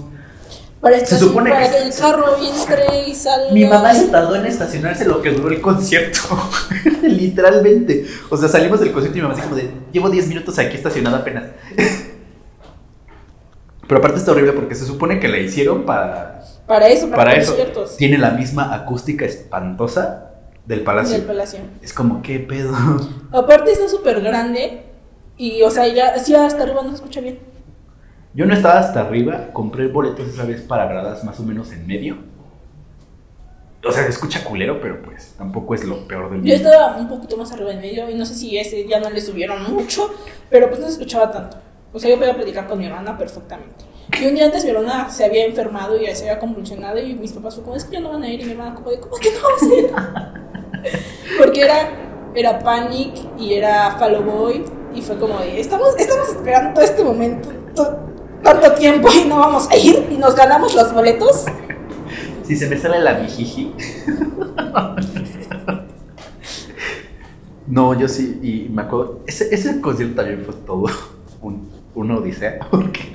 Para, estacion- supone para que- que el carro entre y salga. Mi mamá se tardó en estacionarse lo que duró el concierto. Literalmente. O sea, salimos del concierto y mi mamá así como de, llevo 10 minutos aquí estacionada apenas. Pero aparte está horrible porque se supone que la hicieron para... Para eso, para, Para eso. conciertos. Tiene la misma acústica espantosa del palacio. Del Palacio. Es como, ¿qué pedo? Aparte está súper grande y, o sea, ya, sí, hasta arriba no se escucha bien. Yo no estaba hasta arriba, compré boletos esa vez para gradas más o menos en medio. O sea, se escucha culero, pero pues tampoco es lo peor del mundo. Yo estaba un poquito más arriba en medio y no sé si ese ya no le subieron mucho, pero pues no se escuchaba tanto. O sea, yo podía platicar con mi hermana perfectamente. Y un día antes mi hermana se había enfermado y se había convulsionado y mis papás fue como, es que ya no van a ir y mi hermana como de, ¿cómo que no vas a ir? Porque era, era Panic y era Fall Out Boy y fue como de, estamos, estamos esperando todo este momento, to- tanto tiempo y no vamos a ir y nos ganamos los boletos. Si se me sale la mijiji. no, yo sí, y me acuerdo. Ese, ese concierto también fue todo un, una odisea, porque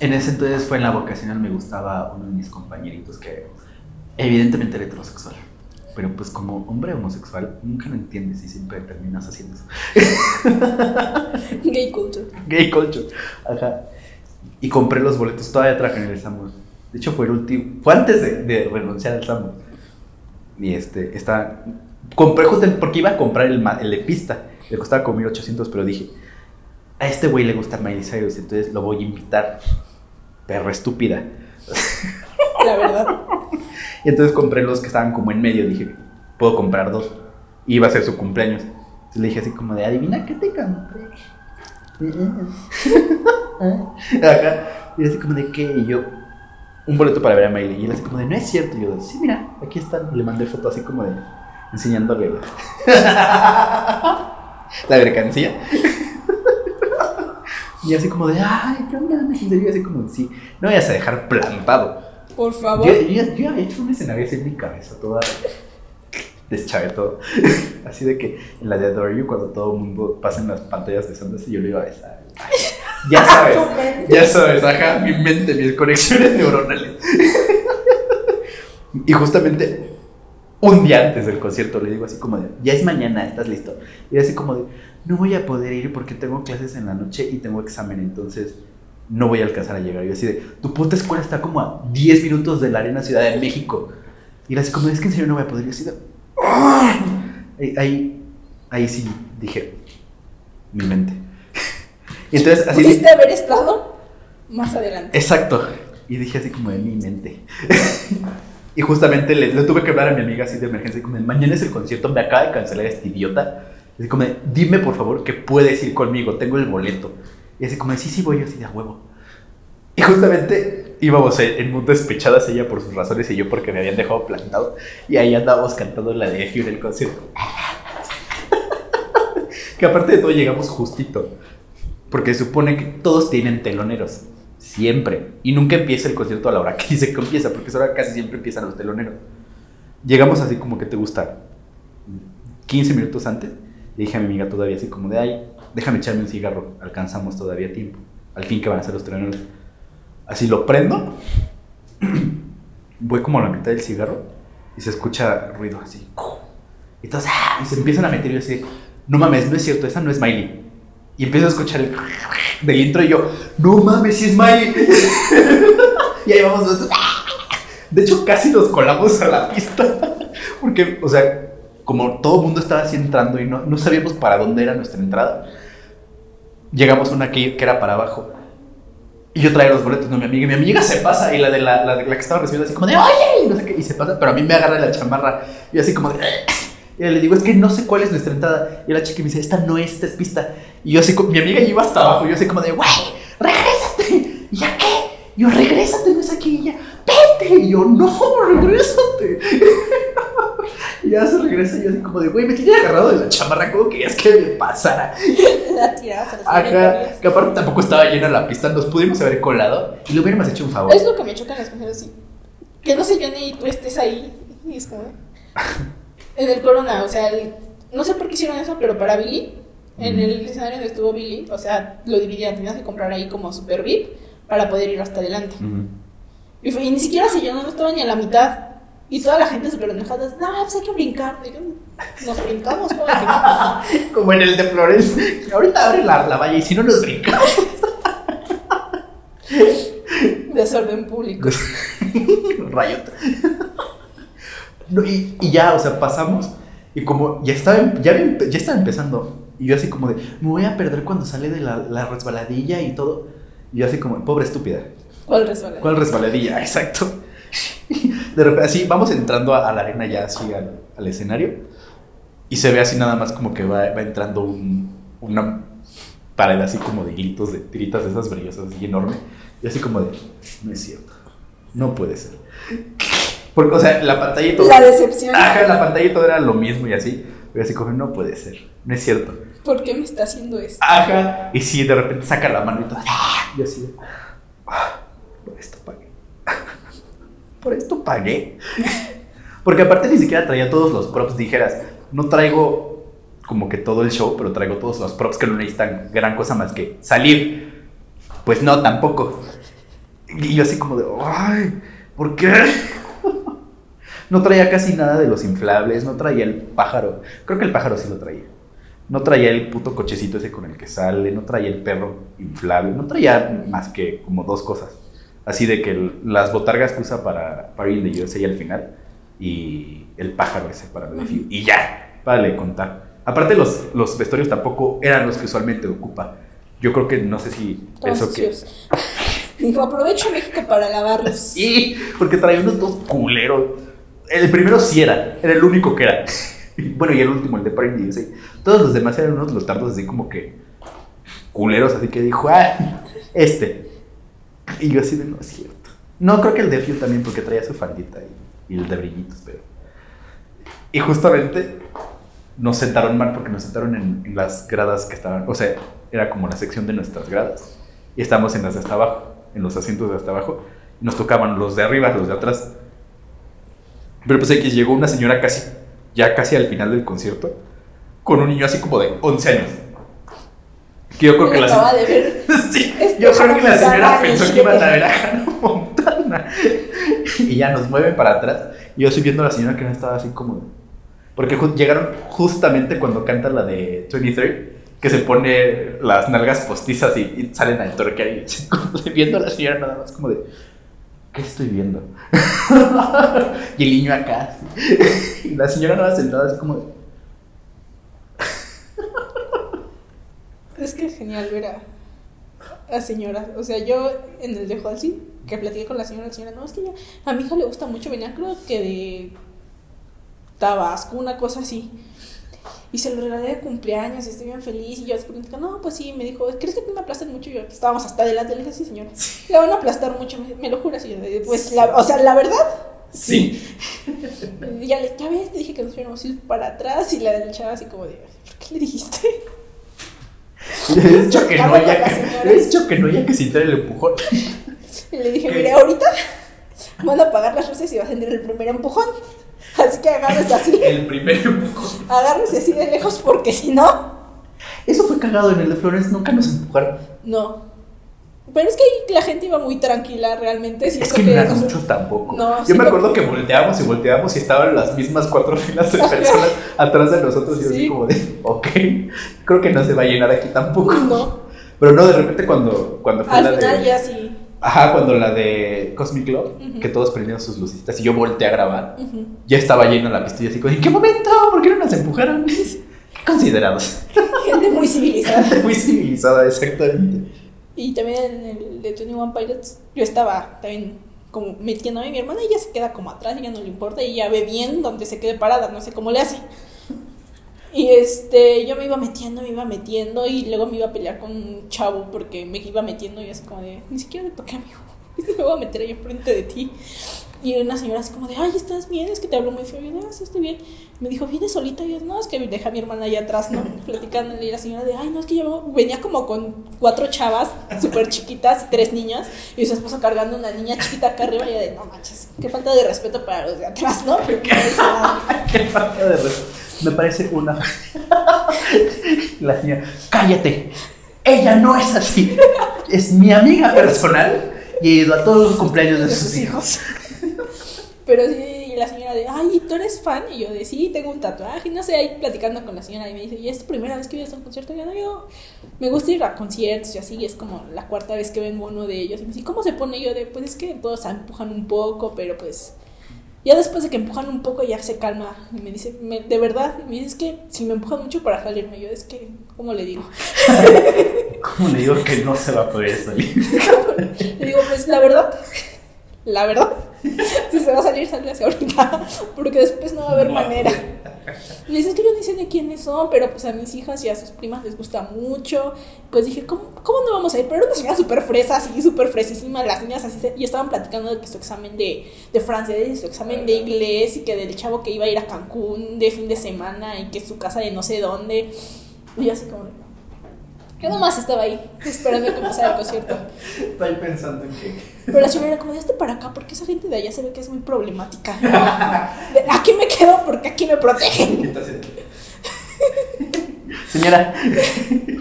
en ese entonces fue en la vocacional, me gustaba uno de mis compañeritos que, evidentemente, era heterosexual. Pero pues como hombre homosexual, nunca lo entiendes y siempre terminas haciendo eso. Gay culture. Gay culture. Ajá. Y compré los boletos, todavía traje en el Samus. De hecho, fue el último. Fue antes de, de renunciar al Samus. Y este, está. Compré porque iba a comprar el, el de pista. Le costaba como 1800, pero dije: A este güey le gusta Miley Cyrus, entonces lo voy a invitar. Perra estúpida. La verdad. Y entonces compré los que estaban como en medio. Dije: Puedo comprar dos. Y iba a ser su cumpleaños. Entonces le dije así como de: Adivina qué te compré. Ajá. Y así como de qué, y yo, un boleto para ver a Miley. Y él así como de, no es cierto. Y yo, sí, mira, aquí están. Y le mandé foto así como de, enseñándole la, la mercancía. Y así como de, ay, ¿qué onda? Yo así como, sí, no vayas a dejar plantado. Por favor. Yo, yo, yo había hecho un escenario así en mi cabeza, toda deschavé todo. Así de que en la de Adore You, cuando todo el mundo pasa en las pantallas de y yo lo iba a besar. Ya sabes, ya sabes, ajá, mi mente, mis conexiones neuronales. Y justamente un día antes del concierto le digo así como de, ya es mañana, ¿estás listo? Y así como de, no voy a poder ir porque tengo clases en la noche y tengo examen, entonces no voy a alcanzar a llegar. Y yo así de, tu puta escuela está como a 10 minutos de la Arena Ciudad de México. Y él así como, es que en serio no voy a poder. Y yo así de, "Ah". ahí, ahí, ahí sí dije, mi mente. Y entonces así Pudiste haber estado más adelante. Exacto. Y dije así como de mi mente. y justamente le, le tuve que hablar a mi amiga así de emergencia, como de, mañana es el concierto, me acaba de cancelar este idiota. Y como dime por favor que puedes ir conmigo, tengo el boleto. Y así como sí, sí voy, yo así de a huevo. Y justamente íbamos en, en despechadas ella por sus razones y yo porque me habían dejado plantado. Y ahí andábamos cantando la de en el concierto. que aparte de todo llegamos justito. Porque supone que todos tienen teloneros. Siempre. Y nunca empieza el concierto a la hora que dice que empieza, porque esa hora casi siempre empiezan los teloneros. Llegamos así como que te gusta 15 minutos antes. Le dije a mi amiga todavía así como de, ay, déjame echarme un cigarro. Alcanzamos todavía tiempo. Al fin que van a ser los teloneros. Así lo prendo. voy como a la mitad del cigarro y se escucha ruido así. Y todos, ¡ah! y se empiezan a meter y yo así, no mames, no es cierto, esa no es Miley. Y empiezo a escuchar el del intro y yo, no mames, sí es Miley. y ahí vamos nosotros. De hecho, casi nos colamos a la pista. Porque, o sea, como todo el mundo estaba así entrando y no, no sabíamos para dónde era nuestra entrada, llegamos a una que, que era para abajo. Y yo traía los boletos, no mi amiga. Mi amiga se pasa y la de la, la, que estaba recibiendo así como de, oye, y no sé qué, y se pasa, pero a mí me agarra la chamarra. Y así como de, y le digo, es que no sé cuál es nuestra entrada. Y la chica me dice, esta no es, esta es pista. Y yo así, mi amiga iba hasta abajo. Y yo así como de, güey, regrésate. ¿Y ya qué? Yo, regrésate, no es aquí. Y ya, vete. Y yo, no, regrésate. y ya se regresa y yo así como de, güey, me tiene agarrado de la chamarra. ¿Cómo querías que me pasara? La tirabas a las Ajá, películas. que aparte tampoco estaba llena la pista. Nos pudimos haber colado y le hubiéramos hecho un favor. Es lo que me chocan las mujeres así. Que no se llene y tú estés ahí. Y es como. En el Corona, o sea, el- no sé por qué hicieron eso, pero para Billy, en el escenario donde estuvo Billy, o sea, lo dividían, tenías que comprar ahí como super VIP para poder ir hasta adelante. Y, fue- y ni siquiera se llenó, no estaba ni a la mitad. Y toda la gente súper enojada, no, pues hay que brincar. Y yo, Nos brincamos, como en el de Flores. Ahorita abre la, la valla y si no nos brincamos. desorden público. Rayot. No, y, y ya, o sea, pasamos. Y como ya estaba, ya, ya estaba empezando. Y yo así como de, me voy a perder cuando sale de la, la resbaladilla y todo. Y yo así como, pobre estúpida. ¿Cuál resbala? ¿Cuál resbaladilla? Exacto. De repente, así, vamos entrando a, a la arena ya así al, al escenario. Y se ve así nada más como que va, va entrando un, una pared así como de gritos, de tiritas de esas brillosas y enorme. Y así como de, no es cierto. No puede ser. Porque, o sea, la pantalla y todo. La decepción. Ajá, la pantalla y todo era lo mismo y así. Pero así como, no puede ser. No es cierto. ¿Por qué me está haciendo esto? Ajá. Y sí, de repente saca la mano y todo. ¡ah! Y así. ah. Por esto pagué. Porque aparte ni siquiera traía todos los props. Dijeras, no traigo como que todo el show, pero traigo todos los props que no necesitan gran cosa más que salir. Pues no, tampoco. Y yo así como de, ay, ¿por qué? No traía casi nada de los inflables, no traía el pájaro. Creo que el pájaro sí lo traía. No traía el puto cochecito ese con el que sale, no traía el perro inflable, no traía más que como dos cosas. Así de que el- las botargas que usa para Party in the USA al final y el pájaro ese para el desfile. Y ya, para de contar. Aparte los, los vestuarios tampoco eran los que usualmente ocupa. Yo creo que no sé si eso que... Dijo, aprovecho México para lavarlos. Sí, porque traía unos dos culeros. El primero sí era, era el único que era. Bueno, y el último, el de Party in the USA. Todos los demás eran unos los tardos así como que culeros, así que dijo, ah, este. Y yo así de, no es cierto. No, creo que el de Fiu también, porque traía su faldita y, y el de brillitos, pero. Y justamente nos sentaron mal porque nos sentaron en, en las gradas que estaban, o sea, era como la sección de nuestras gradas. Y estábamos en las de hasta abajo, en los asientos de hasta abajo. Y nos tocaban los de arriba, los de atrás. Pero pues X llegó una señora casi, ya casi al final del concierto, con un niño así como de 11 años. Que yo creo que la señora... de ver. Sí, Este yo creo que la señora pensó en que iban a ver a Hannah Montana. Y ya nos mueven para atrás. Y yo estoy viendo a la señora que no estaba así como. Porque ju- llegaron justamente cuando canta la de 23, que se pone las nalgas postizas y, y salen a torquear. Y viendo a la señora nada más como de. ¿Qué estoy viendo? y el niño acá. así. Y la señora nada sentada así como de. Es que es genial ver a, a señoras. O sea, yo en el de Halsey, que platiqué con la señora, la señora, no, es que ya, a mi hija le gusta mucho, venía creo que de Tabasco, una cosa así. Y se lo regalé de cumpleaños y estoy bien feliz. Y yo después le dije, no, pues sí, me dijo, ¿crees que me aplastan mucho? Y yo, estábamos hasta adelante, le dije, sí, señora, le van a aplastar mucho, me, me lo juras. Y yo, pues, la, o sea, la verdad, Sí. Y ya, le, ya ves, te dije que nos fuéramos a ir para atrás. Y la del chava así como de, ¿por qué le dijiste? Es choquenoya con la que, señora. es choquenoya que sintiera el empujón. Y le dije, ¿Qué? mire, ahorita van a apagar las luces y va a tener el primer empujón. Así que agárrese así, El primer empujón. agárrese así de lejos porque si no, Eso fue cagado en el de Florence, nunca nos empujaron. no. Pero es que ahí la gente iba muy tranquila realmente. Es siento que no muchos tampoco. No, Yo sí, me acuerdo que volteábamos y volteábamos y estaban las mismas cuatro filas de personas atrás de nosotros. Y yo así Sí. como de, ok, creo que no se va a llenar aquí tampoco. No. Pero no, de repente cuando, cuando fue Al la final de... ya sí. Ajá, cuando la de Cosmic Ujú. que todos prendieron sus lucitas y yo volteé a grabar, ya estaba llena la pista y así como, ¿en qué momento? ¿Por qué no nos empujaron? Considerados. Gente muy civilizada. Muy civilizada, exactamente. Y también en el de 21 Pilots, yo estaba también como metiéndome. Mi hermana ella se queda como atrás, ella no le importa, y ella ve bien donde se quede parada, no sé cómo le hace. Y este, yo me iba metiendo, me iba metiendo, y luego me iba a pelear con un chavo porque me iba metiendo y así como de, ni siquiera te toqué, amigo. Me voy a meter ahí enfrente de ti. Y una señora así como de, ay, ¿estás bien? Es que te hablo muy feo. Y yo, ah, sí, estoy bien. Me dijo, ¿vienes solita? Y yo, no, es que deja a mi hermana allá atrás, ¿no? Platicándole. Y la señora de, ay, no, es que yo venía como con cuatro chavas súper chiquitas tres niñas. Y su esposo cargando una niña chiquita acá arriba. Y yo de, no manches, qué falta de respeto para los de atrás, ¿no? Qué falta de respeto. Me parece una. La señora, cállate. Ella no es así. Es mi amiga personal y he ido a todos los cumpleaños de de sus sus hijos. Pero sí, y la señora de, ay, ¿tú eres fan? Y yo de, sí, tengo un tatuaje. Y no sé, ahí platicando con la señora. Y me dice, ¿y es tu primera vez que vienes a un concierto? Y yo, no, yo me gusta ir a conciertos y así. Y es como la cuarta vez que vengo a uno de ellos. Y me dice, ¿cómo se pone? Y yo de, pues es que todos empujan un poco, pero pues. Ya después de que empujan un poco ya se calma. Y me dice, me- de verdad, y me dice, es que si me empujan mucho para salirme, yo es que, ¿cómo le digo? ¿Cómo le digo que no se va a poder salir? Le digo, pues la verdad, la verdad, si se va a salir, sálgase ahorita, porque después no va a haber manera. Le dices que yo ni sé de quiénes son, pero pues a mis hijas y a sus primas les gusta mucho. Pues dije, ¿cómo, cómo no vamos a ir? Pero era una señora súper fresa, así, súper fresísima. Las niñas así, se- y estaban platicando de que su examen de, de francés y su examen de inglés y que del chavo que iba a ir a Cancún de fin de semana y que su casa de no sé dónde. Y yo así como, yo nomás estaba ahí, esperando que pasara el concierto. Estoy pensando en que. Pero la señora era como, este para acá, porque esa gente de allá se ve que es muy problemática. Aquí me quedo porque aquí me protegen. Señora,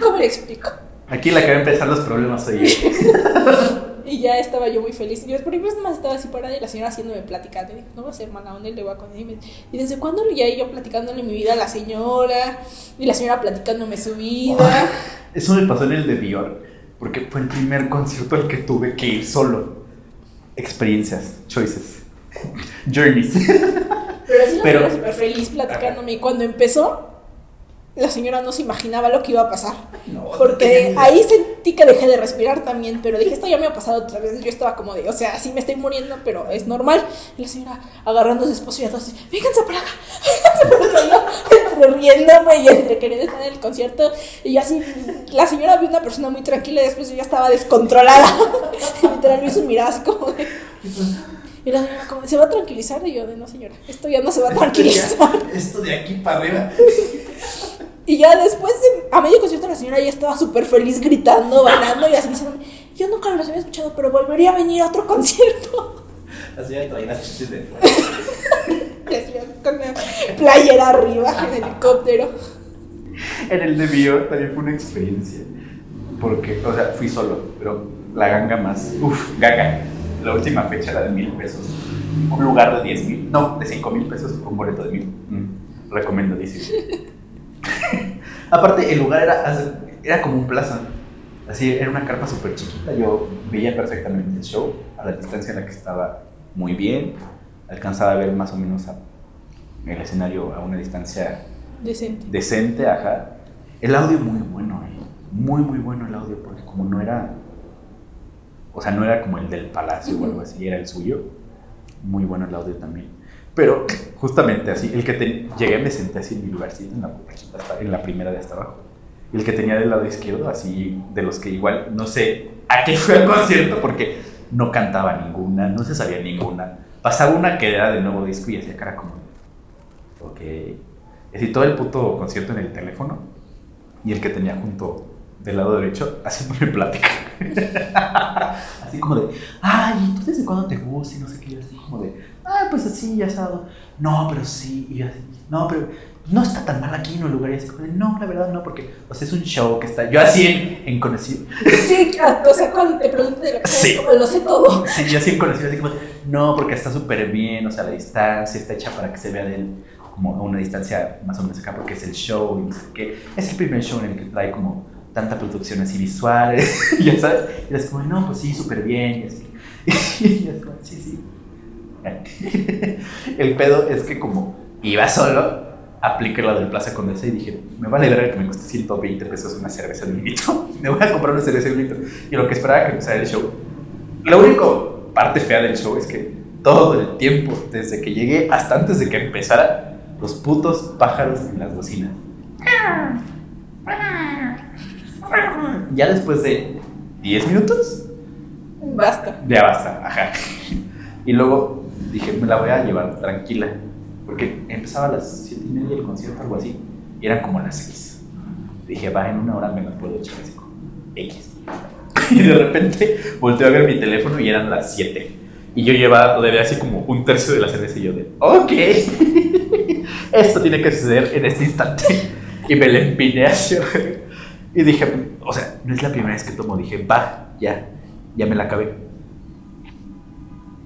¿Cómo le explico? aquí la que va a empezar los problemas soy yo. Y ya estaba yo muy feliz. Y yo por ejemplo más estaba así parada y la señora haciéndome plática. Y dije, no va a ser mala onda y le voy a contar. Y, me- ¿y desde cuándo ya yo platicándole mi vida a la señora? Y la señora platicándome su vida. Eso me pasó en el de Dior, porque fue el primer concierto al que tuve que ir solo. Experiencias, choices, journeys. Pero así la Pero- súper feliz platicándome. Y cuando empezó, la señora no se imaginaba lo que iba a pasar. No, Porque ahí sentí que dejé de respirar también, pero dije, esto ya me ha pasado otra vez. Yo estaba como de, o sea, sí me estoy muriendo, pero es normal. Y la señora agarrando a su esposo y así, vénganse para acá, vénganse para acá. Yo, entre riéndome y entre queriendo estar en el concierto. Y así, la señora vio una persona muy tranquila y después yo ya estaba descontrolada. Literal, hizo mirar así como de. Y la señora como, ¿se va a tranquilizar? Y yo de, no señora, esto ya no se va a tranquilizar. Esto de aquí para arriba. Y ya después, de, a medio concierto, la señora ya estaba súper feliz gritando, bailando y así diciéndome, yo nunca los había escuchado, pero volvería a venir a otro concierto. La señora traía las chiches de con la playera arriba en el helicóptero. En el de Dior también fue una experiencia. Porque, o sea, fui solo, pero la ganga más. Uf, ganga. La última fecha era de mil pesos. Un lugar de 10 mil. No, de 5 mil pesos con boleto de mil. Mm, recomendadísimo. Aparte, el lugar era, era como un plaza. Así, era una carpa súper chiquita. Yo veía perfectamente el show a la distancia en la que estaba muy bien. Alcanzaba a ver más o menos a- el escenario a una distancia Decente. decente, ajá. El audio muy bueno, eh. muy muy bueno el audio, porque como no era, o sea, no era como el del palacio o algo así, era el suyo, muy bueno el audio también. Pero justamente así, el que te, llegué me senté así en mi lugarcito, en la, en la primera de hasta abajo. El que tenía del lado izquierdo, así, de los que igual, no sé a qué fue el concierto, porque no cantaba ninguna, no se sabía ninguna. Pasaba una que era de nuevo disco y hacía cara como, ok. Es decir, todo el puto concierto en el teléfono y el que tenía junto del lado derecho haciéndome plática. así como de, ay, ¿tú desde cuándo te gusta? Y no sé qué, así como de, ay, pues así, ya estado. No, pero sí, y así, no, pero no está tan mal aquí en un lugar. Y así como de, no, la verdad no, porque o sea, es un show que está. Yo así en, en conocido. Sí, o sea, cuando te pregunté de lo que Sí. como lo sé todo. Sí, yo así en conocido, así como, no, porque está súper bien, o sea, la distancia está hecha para que se vea de él como a una distancia más o menos acá, porque es el show y no sé qué. Es el primer show en el que trae como tanta producción así visuales, ya sabes. Y es como, no, pues sí, súper bien, y así. Y es como, sí, sí. El pedo es que como iba solo, apliqué la del Plaza Condesa y dije, me vale ver que me cueste 120 pesos una cerveza de un litro. Me voy a comprar una cerveza de un litro. Y lo que esperaba que empezara el show. La única parte fea del show es que todo el tiempo, desde que llegué hasta antes de que empezara, los putos pájaros en las bocinas. Ya después de 10 minutos, Basta. ya basta, ajá. Y luego dije, me la voy a llevar tranquila. Porque empezaba a las 7 y media el concierto, algo así. Y eran como las 6. Dije, va, en una hora me la puedo echar así X. Y de repente volteo a ver mi teléfono y eran las 7. Y yo llevaba todavía así como un tercio de la cerveza y yo de, ok, esto tiene que suceder en este instante. Y me la empiné hacia Y dije, o sea, no es la primera vez que tomo. Dije, va, ya, ya me la acabé.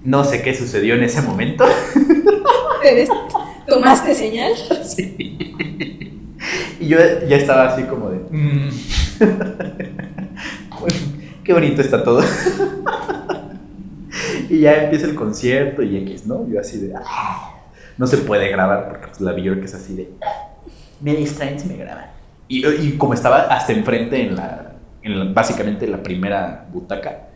No sé qué sucedió en ese momento. ¿Tomaste señal? Sí. Y yo ya estaba así como de. "Mm". Qué bonito está todo. Y ya empieza el concierto y X, ¿no? Yo así de. "Ah". No se puede grabar porque pues, la Bjork es así de. Me distraen si me graban. Y, y como estaba hasta enfrente en la, en la- Básicamente en la primera butaca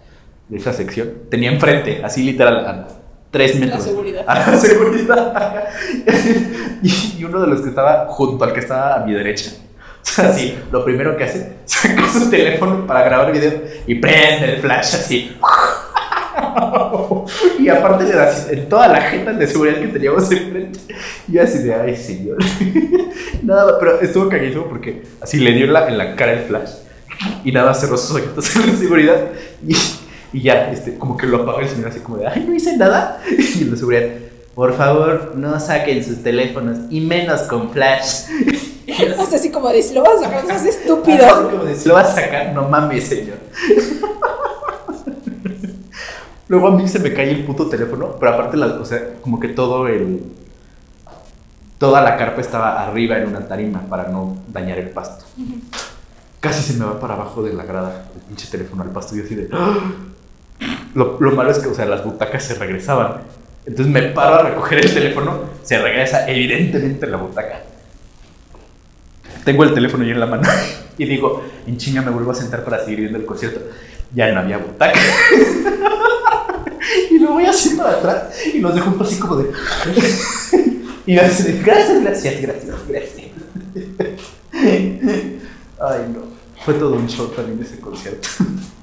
de esa sección, tenía enfrente, así literal, a tres metros. seguridad. A la seguridad. y, y uno de los que estaba junto al que estaba a mi derecha. O sea, así, lo primero que hace, saca su teléfono para grabar video y prende el flash así. y aparte le da así en toda la jeta de seguridad que teníamos enfrente. Y yo así de, ay, señor. nada, pero estuvo caguísimo porque así le dio en la, en la cara el flash. Y nada, cerró sus ojitos en la seguridad. Y, y ya, este, como que lo apagó el señor así como de, ay, no hice nada. Y la seguridad, por favor, no saquen sus teléfonos y menos con flash. O sea, así como de, si lo vas a sacar, no seas Así estúpido. como de, "Si lo vas a sacar, no mames, señor. Luego a mí se me cae el puto teléfono, pero aparte, la, o sea, como que todo el. Toda la carpa estaba arriba en una tarima para no dañar el pasto. Casi se me va para abajo de la grada el pinche teléfono al pasto y así de. "Ah". Lo, lo malo es que, o sea, las butacas se regresaban. Entonces me paro a recoger el teléfono, se regresa evidentemente en la butaca. Tengo el teléfono yo en la mano y digo, en chinga me vuelvo a sentar para seguir viendo el concierto. Ya no había butaca. y me voy así para atrás y los dejo así como de. y me dicen, gracias, gracias, gracias, gracias. Ay, no. Fue todo un show también ese concierto.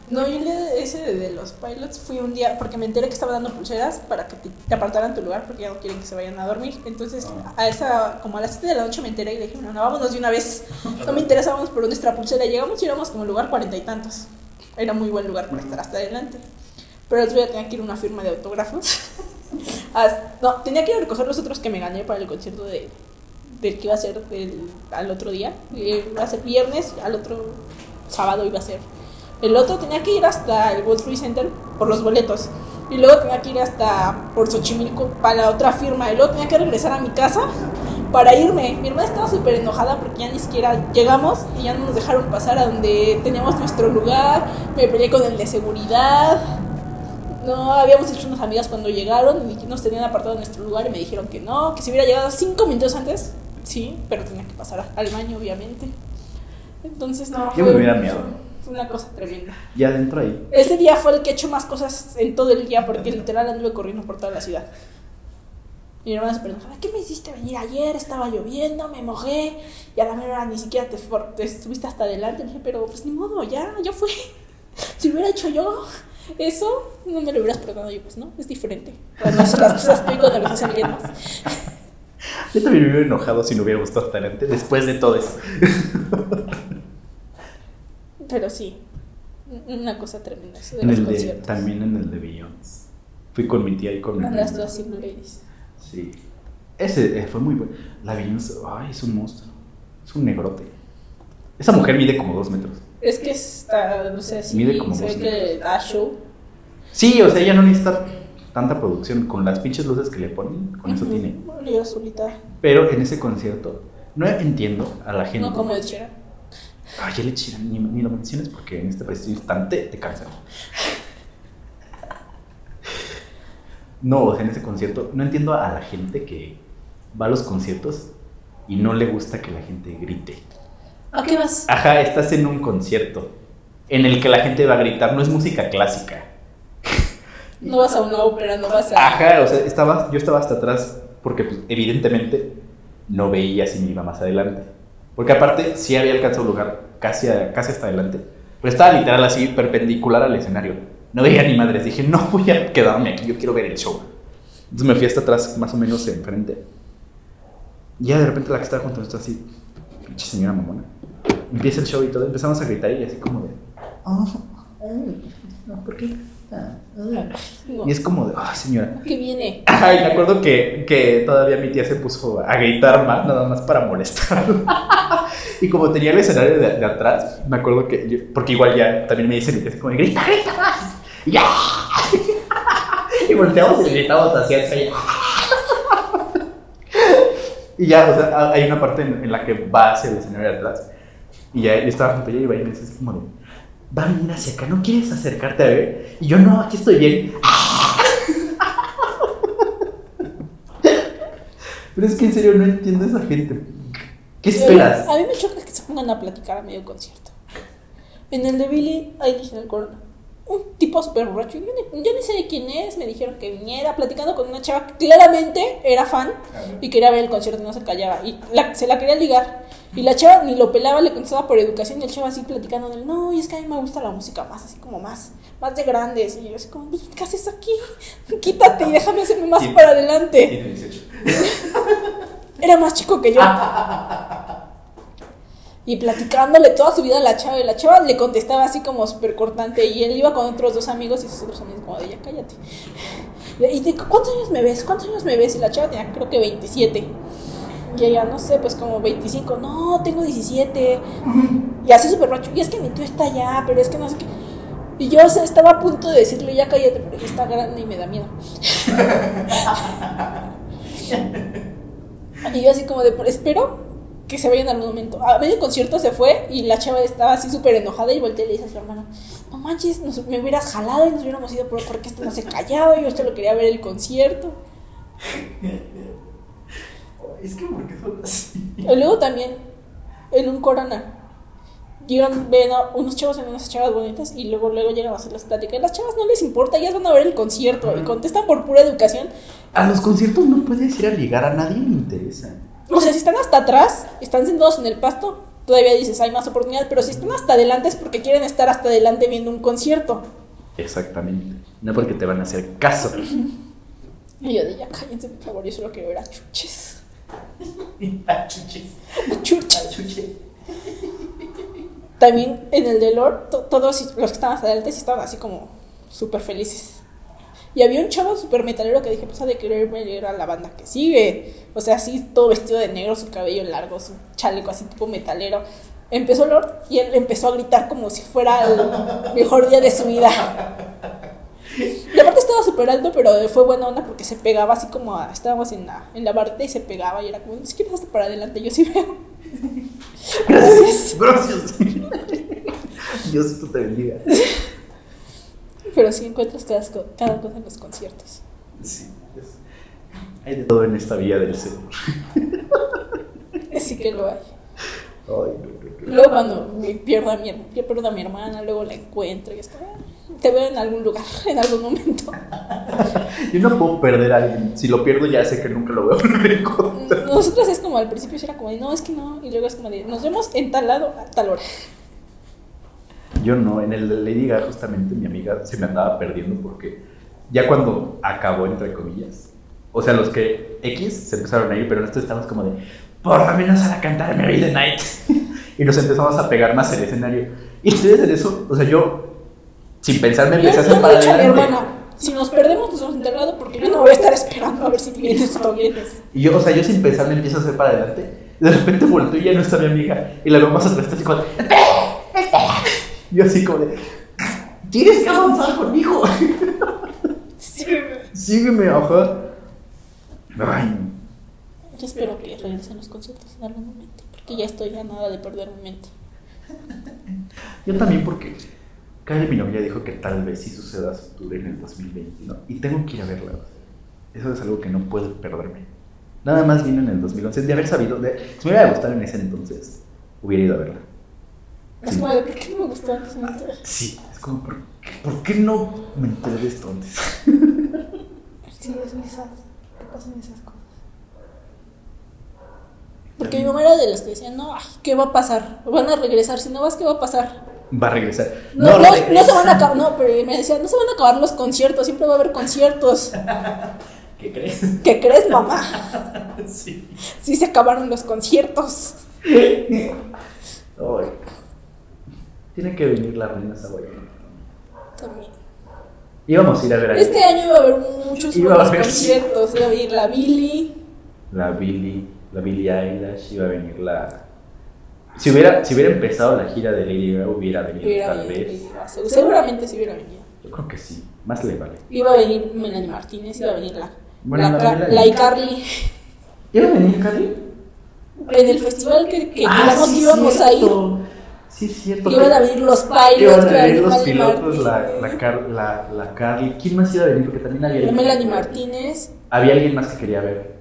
No, yo de- ese de, los pilots fui un día porque me enteré que estaba dando pulseras para que te, te apartaran tu lugar porque ya no quieren que se vayan a dormir. Entonces, a esa, como a las 7 de la noche me enteré y le dije, no, no, vámonos de una vez. No me interesa, vamos por nuestra pulsera. Llegamos y íbamos como lugar cuarenta y tantos. Era muy buen lugar para estar hasta adelante. Pero el otro día tenía que ir a una firma de autógrafos. No, tenía que ir a recoger los otros que me gané para el concierto de, del que iba a ser el- al otro día. Iba a ser viernes, al otro sábado iba a ser. El otro tenía que ir hasta el World Trade Center por los boletos. Y luego tenía que ir hasta por Xochimilco para la otra firma. Y luego tenía que regresar a mi casa para irme. Mi hermana estaba súper enojada porque ya ni siquiera llegamos y ya no nos dejaron pasar a donde teníamos nuestro lugar. Me peleé con el de seguridad. No, habíamos hecho unas amigas cuando llegaron y nos tenían apartado en nuestro lugar y me dijeron que no, que si hubiera llegado cinco minutos antes, sí, pero tenía que pasar al baño, obviamente. Entonces, no. Yo me hubiera miado. Una cosa tremenda. Ya adentro ahí. Ese día fue el que he hecho más cosas en todo el día porque literal anduve corriendo por toda la ciudad. Y mi hermana se preguntaba, ¿qué me hiciste venir ayer? Estaba lloviendo, me mojé y a la mera ni siquiera te, te estuviste hasta adelante. Le dije, pero pues ni modo, ya, ya fue. Si hubiera hecho yo eso, no me lo hubieras perdonado. Yo, pues no, es diferente. Cuando haces las cosas tú y cuando las hace alguien más. Yo también me hubiera enojado si no hubiera gustado hasta adelante después de todo eso. Pero sí, una cosa tremenda eso de En los el de, también en el de Beyoncé. Fui con mi tía y con mi Andas prima. Sí. Ese eh, fue muy bueno. La Beyoncé, ay, es un monstruo. Es un negrote. Esa mujer mide como dos metros. Es que está, no sé, sí, Mide como se ve dos que da show. Sí, o sea, ella no necesita tanta producción. Con las pinches luces que le ponen, con eso Ujú. tiene. Liga solita. Pero en ese concierto, no entiendo a la gente. No como Sheeran. Ay, le chiran, ni, ni lo menciones porque en este preciso instante te cansan. No, o sea, en ese concierto, no entiendo a la gente que va a los conciertos y no le gusta que la gente grite. ¿A qué vas? Ajá, estás en un concierto en el que la gente va a gritar, no es música clásica. No vas a una ópera, no vas a. Ajá, o sea, estaba, yo estaba hasta atrás porque pues, evidentemente no veía si me iba más adelante. Porque aparte sí había alcanzado un lugar casi, casi hasta adelante. Pero estaba literal así perpendicular al escenario. No veía ni madres. Dije, no voy a quedarme aquí, yo quiero ver el show. Entonces me fui hasta atrás, más o menos enfrente. Y ya de repente la que estaba junto a nosotros así, pinche señora mamona. Empieza el show y todo, empezamos a gritar y así como de... "Oh, ¿Por qué? Ah, ah". No. Y es como de, ah, señora. ¿Qué viene? Ay, me acuerdo que, que todavía mi tía se puso a gritar más, nada más para molestar. y como tenía el escenario de, de atrás, me acuerdo que, yo- porque igual ya también me dice mi tía, así como, de, grita, grita más. Y ya. y volteamos y gritamos hacia ella. y ya, o sea, hay una parte en, en la que va hacia el escenario de atrás. Y ya yo estaba junto a ella y va y me dice como de, va a venir hacia acá, ¿no quieres acercarte a ver? Y yo, no, aquí estoy bien. Pero es que en serio no entiendo a esa gente. ¿Qué esperas? A mí me choca que se pongan a platicar a medio concierto. En el de Billy Eilish en el corona. Un tipo súper borracho. Yo ni, yo ni sé de quién es. Me dijeron que viniera platicando con una chava que claramente era fan y quería ver el concierto y no se callaba. Y la- se la quería ligar. Y la chava ni lo pelaba, le contestaba por educación. Y el chavo así platicando de. No, y es que a mí me gusta la música más, así como más, más de grandes. Y yo así como, "Pues, ¿qué haces aquí? Quítate y déjame hacerme más para adelante. Tiene 18. Era más chico que yo. Y platicándole toda su vida a la chava. Y la chava le contestaba así como súper cortante. Y él iba con otros dos amigos. Y sus otros amigos, como de ya cállate. Y de ¿cuántos años me ves? ¿Cuántos años me ves? Y la chava tenía, creo que 27. Y ella, no sé, pues como 25. No, tengo 17. Y así súper borracho. Y es que mi tío está allá, pero es que no sé qué. Y yo o sea, estaba a punto de decirle, ya cállate, ya está grande y me da miedo. Y yo así como de, espero que se vaya en algún momento. A medio concierto se fue y la chava estaba así súper enojada y volteé y le dice a su hermano, no manches, nos- me hubieras jalado y nos hubiéramos ido por porque este no se callado, yo solo quería ver el concierto. Es que ¿por qué son así? Y luego también, en un corona, llegan, ven a unos chavos en unas chavas bonitas y luego luego llegan a hacer las pláticas. Las chavas no les importa, ellas van a ver el concierto y contestan por pura educación. A los conciertos no puedes ir a ligar, a nadie le interesa. O sea, si están hasta atrás, están sentados en el pasto, todavía dices, hay más oportunidad, pero si están hasta adelante es porque quieren estar hasta adelante viendo un concierto. Exactamente. No porque te van a hacer caso. Y yo de ya cállense, por favor, yo solo quiero ver a chuches. A chuches. A chuches. A chuches. También en el de Lord, to- todos los que estaban hasta adelante sí estaban así como súper felices. Y había un chavo súper metalero que dije, pues ha de querer ver a la banda que sigue. O sea, así todo vestido de negro, su cabello largo, su chaleco así tipo metalero. Empezó Lord y él empezó a gritar como si fuera el mejor día de su vida. Y aparte estaba súper alto, pero fue buena onda porque se pegaba así como a- estábamos en la, en la y se pegaba y era como, ni siquiera hasta para adelante, yo sí veo. Gracias. Gracias. Dios te bendiga. Pero sí encuentras cada, cada cosa en los conciertos. Sí. es- Hay de todo en esta vía del ser. Sí que lo hay. Ay, no, no, no. Luego cuando me pierdo a mi, pierdo a mi hermana, luego la encuentro y es como, "Ah, te veo en algún lugar, en algún momento. Yo no puedo perder a alguien. Si lo pierdo, ya sé que nunca lo voy a volver a encontrar. Nosotros es como al principio era como no, es que no, y luego es como de, nos vemos en tal lado a tal hora. Yo no, en el de Lady Gaga, justamente mi amiga se me andaba perdiendo porque ya cuando acabó, entre comillas, o sea, los que X se empezaron a ir, pero nosotros estábamos como de, por lo menos a la cantar Mary the Night. y nos empezamos a pegar más el escenario. Y ustedes en eso, o sea, yo, sin pensar, me empecé a hacer para adelante. si nos perdemos nos hemos enterrado porque yo no voy a estar esperando a ver si vienes o no vienes. Y yo, o sea, yo sin pensar me empiezo a hacer para adelante. De repente volteo y ya no está mi amiga. Y la veo más atrás, así como de, Yo así como de, tienes que avanzar conmigo. Sí. Sígueme, ajá. Ay, Yo espero que regresen los conciertos en algún momento, porque ya estoy a nada de perder mi mente. yo también porque Kyle, mi novia, dijo que tal vez sí suceda su tour en el 2021. Y tengo que ir a verla. Eso es algo que no puedo perderme. Nada más vino en el 2011. De haber sabido, de, si me hubiera gustado en ese entonces, hubiera ido a verla. Es como de, ¿por qué no me gustó antes? No sé. Sí, es como, ¿por, ¿por qué no me enteré de esto antes? Sí, es muy sad que pasen esas cosas. Porque mi mamá era de las que decían, no, ay, ¿qué va a pasar? Van a regresar, si no vas, ¿qué va a pasar? Va a regresar. No, no, no, regresa. se van a acabar, no, pero me decían, no se van a acabar los conciertos, siempre va a haber conciertos. ¿Qué crees? ¿Qué crees, mamá? sí. Sí se acabaron los conciertos. Ay. Tiene que venir la reina Saboyana. También. Íbamos a ir a ver a Este año iba a haber muchos Iba a buenos haber, conciertos. Iba a venir la Billy. la Billy, la Billie Eilish, iba a venir la... Si hubiera, si hubiera empezado la gira de Lady Gaga, hubiera venido Hubiera tal venido, vez. seguramente sí hubiera venido. Yo creo que sí, más le vale. Iba a venir Melanie Martínez, iba a venir la, Bueno, la, la la iCarly. ¿Iba a venir Cali? En el festival que, que Ah, digamos íbamos a ir. Sí, es cierto. iban a venir los Iban que a venir los pilotos, la, la, Car- la, la Carly. ¿Quién más iba a venir? Porque también había... la Melanie Martínez. Había alguien más que quería ver.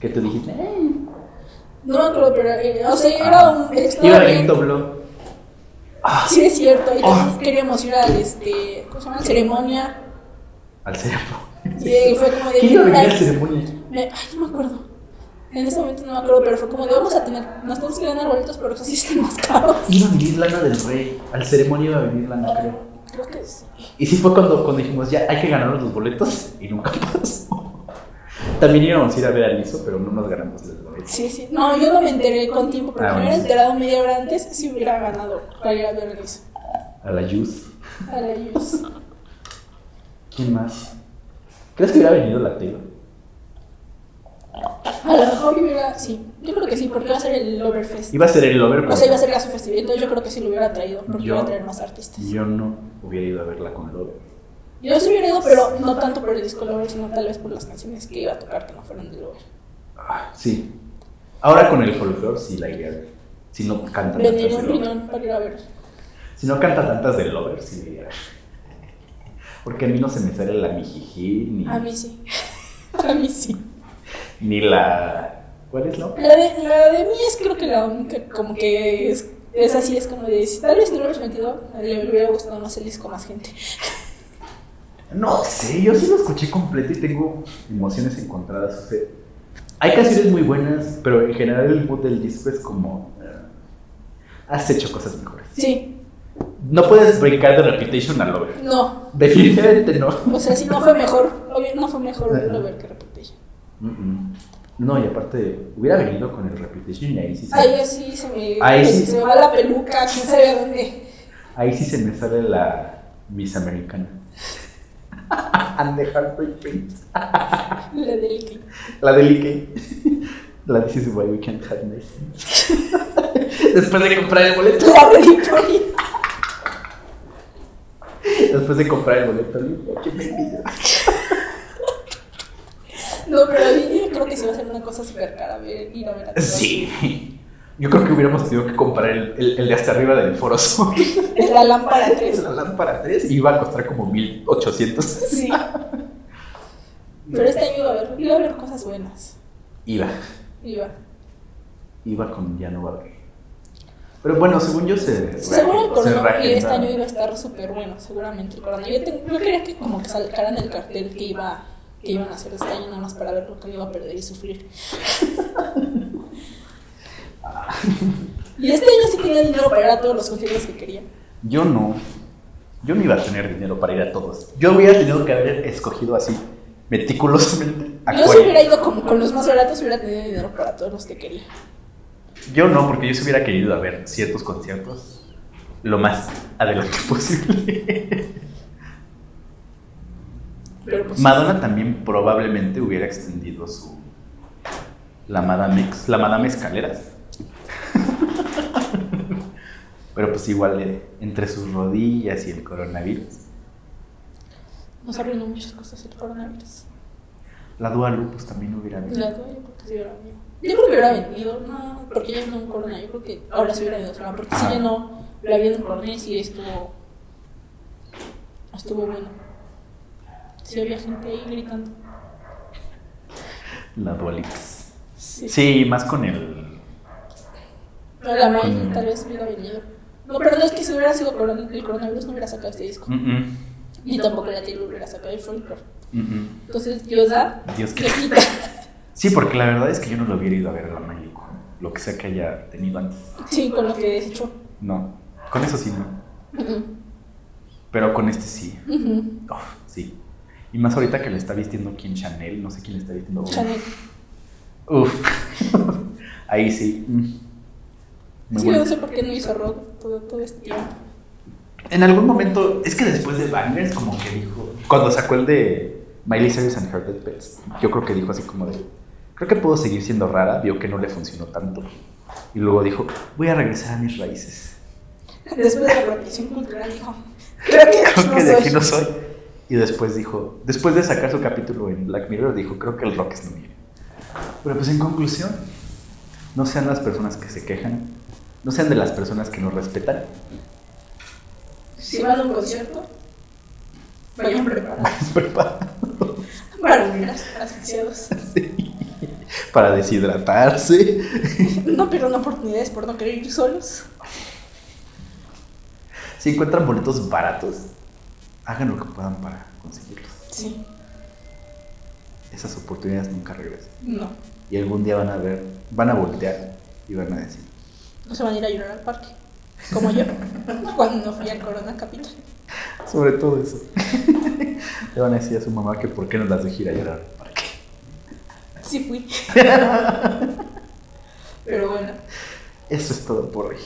Que tú dijiste, "Eh". No me acuerdo, pero eh, o sea, era un. estaba Iba a venir Doblo. Ah, Sí, es cierto. Y también Ah. queríamos ir al este, ¿cómo se llama? Ceremonia. al cerebro. Y fue como de. ¿Quién iba a venir a la ay, ceremonia? me- ay, no me acuerdo. En ese momento no me acuerdo, pero fue como de vamos a tener, nos tenemos que ganar boletos, pero sí están más caros. Iba a venir Lana del Rey. Al ceremonia iba a venir Lana, creo. Creo que sí. Y sí fue cuando, cuando dijimos, ya hay que ganarnos los boletos. Y nunca pasó. También íbamos a ir a ver a Lizo, pero no nos ganamos los boletos. Sí, sí. No, yo no me enteré con tiempo, porque Ah, si me hubiera enterado media hora antes, sí hubiera ganado para ir a ver eso. A la Yus. A la Yus. ¿Quién más? ¿Crees que hubiera venido la Taylor? A lo mejor hubiera. Sí, yo creo que sí, porque iba a ser el Loverfest. Iba a ser el Lover, O sea, iba a ser Gaso Festival, entonces yo creo que sí lo hubiera traído, porque Yo- iba a traer más artistas. yo no hubiera ido a verla con Lover. Yo sí hubiera ido, pero no tanto por el disco Lover, sino tal vez por las canciones que iba a tocar que no fueron de Lover. Ah, sí. Ahora con el folklore sí la iría a ver. Si no canta tantas de Lover. para ir a ver. Si no canta tantas de Lover, sí la iría a ver. Porque a mí no se me sale la mijiji, ni, A mí sí. A mí sí. Ni la... ¿Cuál es la otra? La de, la de mí es creo que la única, como que es, es así, es como de, si tal vez no lo hubieras metido, le hubiera gustado más el disco a más gente. No sé, yo sí lo escuché completo y tengo emociones encontradas. O sea, hay canciones muy buenas, pero en general el mood del disco es como... eh, has hecho cosas mejores. Sí, No puedes brincar de Reputation a Lover. no. Definitivamente no. O sea, sí, no fue mejor. Obvio, no fue mejor Lover que Reputation. No, y aparte, hubiera venido con el Reputation y ahí sí se, Ahí sí se me, Ahí sí. se me va la peluca, quién sabe dónde. ahí sí se me sale la Miss Americana. And the Heartbreak Prince. La del Iki. La del Ike. La This is why we can't have nice. Después de comprar el boleto. La. Después de comprar el boleto. ¿qué me envidia? No, pero yo creo que sí va a ser una cosa súper cara ver, ir a ver a. Sí. Yo creo que hubiéramos tenido que comprar el, el, el de hasta arriba del Foro Sol. Es la lámpara 3. La lámpara 3 iba a costar como 1800. Sí. Pero este año iba a haber, iba a haber cosas buenas. Iba. Iba. Iba con ya no va a haber. Pero bueno, según yo se. Seguro el se corona y este año iba a estar súper bueno, seguramente el corona. Yo, yo quería que como que sacaran el cartel que iba que iban a hacer este año nada más para ver lo que me iba a perder y sufrir. y este año sí tenía dinero para ir a todos los conciertos que quería. Yo no. Yo no iba a tener dinero para ir a todos. Yo hubiera tenido que haber escogido así, meticulosamente. Yo si hubiera ido como con los más baratos hubiera tenido dinero para todos los que quería. Yo no, porque yo se hubiera querido a ver ciertos conciertos lo más adelante posible. Pero pues, Madonna también probablemente hubiera extendido su. La Madame, la Madame Escaleras. Pero pues igual eh, entre sus rodillas y el coronavirus. nos arruinó muchas cosas el coronavirus. La Dua Lipa, pues también hubiera venido. La creo que sí hubiera venido. Yo creo que hubiera venido, no, porque ya no un corona, yo creo que ahora sí hubiera venido otra, porque si ya no la vi en corona y sí estuvo, estuvo bueno. Sí había gente ahí gritando. La Dua Lipa. Sí. Sí, más con el. No, la Mm. tal vez hubiera venido. No, pero no es que si hubiera sido el coronavirus no hubiera sacado este disco. Mm, mm, Y tampoco la Taylor hubiera sacado el folklore. mm, mm. Entonces, Dios da, Dios que quita. Sí, porque la verdad es que yo no lo hubiera ido a ver a la con lo que sea que haya tenido antes. Sí, con lo que desechó. No, con eso sí no. Pero con este sí. sí. Y más ahorita que le está vistiendo quien Chanel, no sé quién le está vistiendo. Chanel. Uf. Ahí sí. mm. Muy Sí, no sé por qué no hizo rock todo, todo este tiempo. En algún momento, es que después de Bangers, como que dijo, cuando sacó el de Miley Cyrus and Her Dead Pets, yo creo que dijo así como de, creo que puedo seguir siendo rara, vio que no le funcionó tanto. Y luego dijo, voy a regresar a mis raíces. Después de la apropiación cultural dijo, creo que, Creo no que de soy. aquí no soy. Y después dijo, después de sacar su capítulo en Black Mirror, dijo, creo que el rock es lo mío. Pero pues en conclusión, no sean las personas que se quejan, no sean de las personas que nos respetan. Si van a un concierto, vayan preparados Preparados para as- asfixiados. para deshidratarse. No pierdan oportunidades por no querer ir solos. Si encuentran boletos baratos, hagan lo que puedan para conseguirlos. Sí, Esas oportunidades nunca regresan. no. Y algún día van a ver, van a voltear y van a decir, No se van a ir a llorar al parque. Como yo, cuando fui al Corona Capital. sobre todo eso. Le van a decir a su mamá que por qué no las dejé ir a llorar al parque. Sí fui. Pero bueno. Eso es todo por hoy.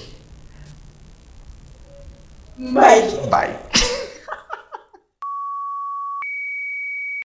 Bye. Bye.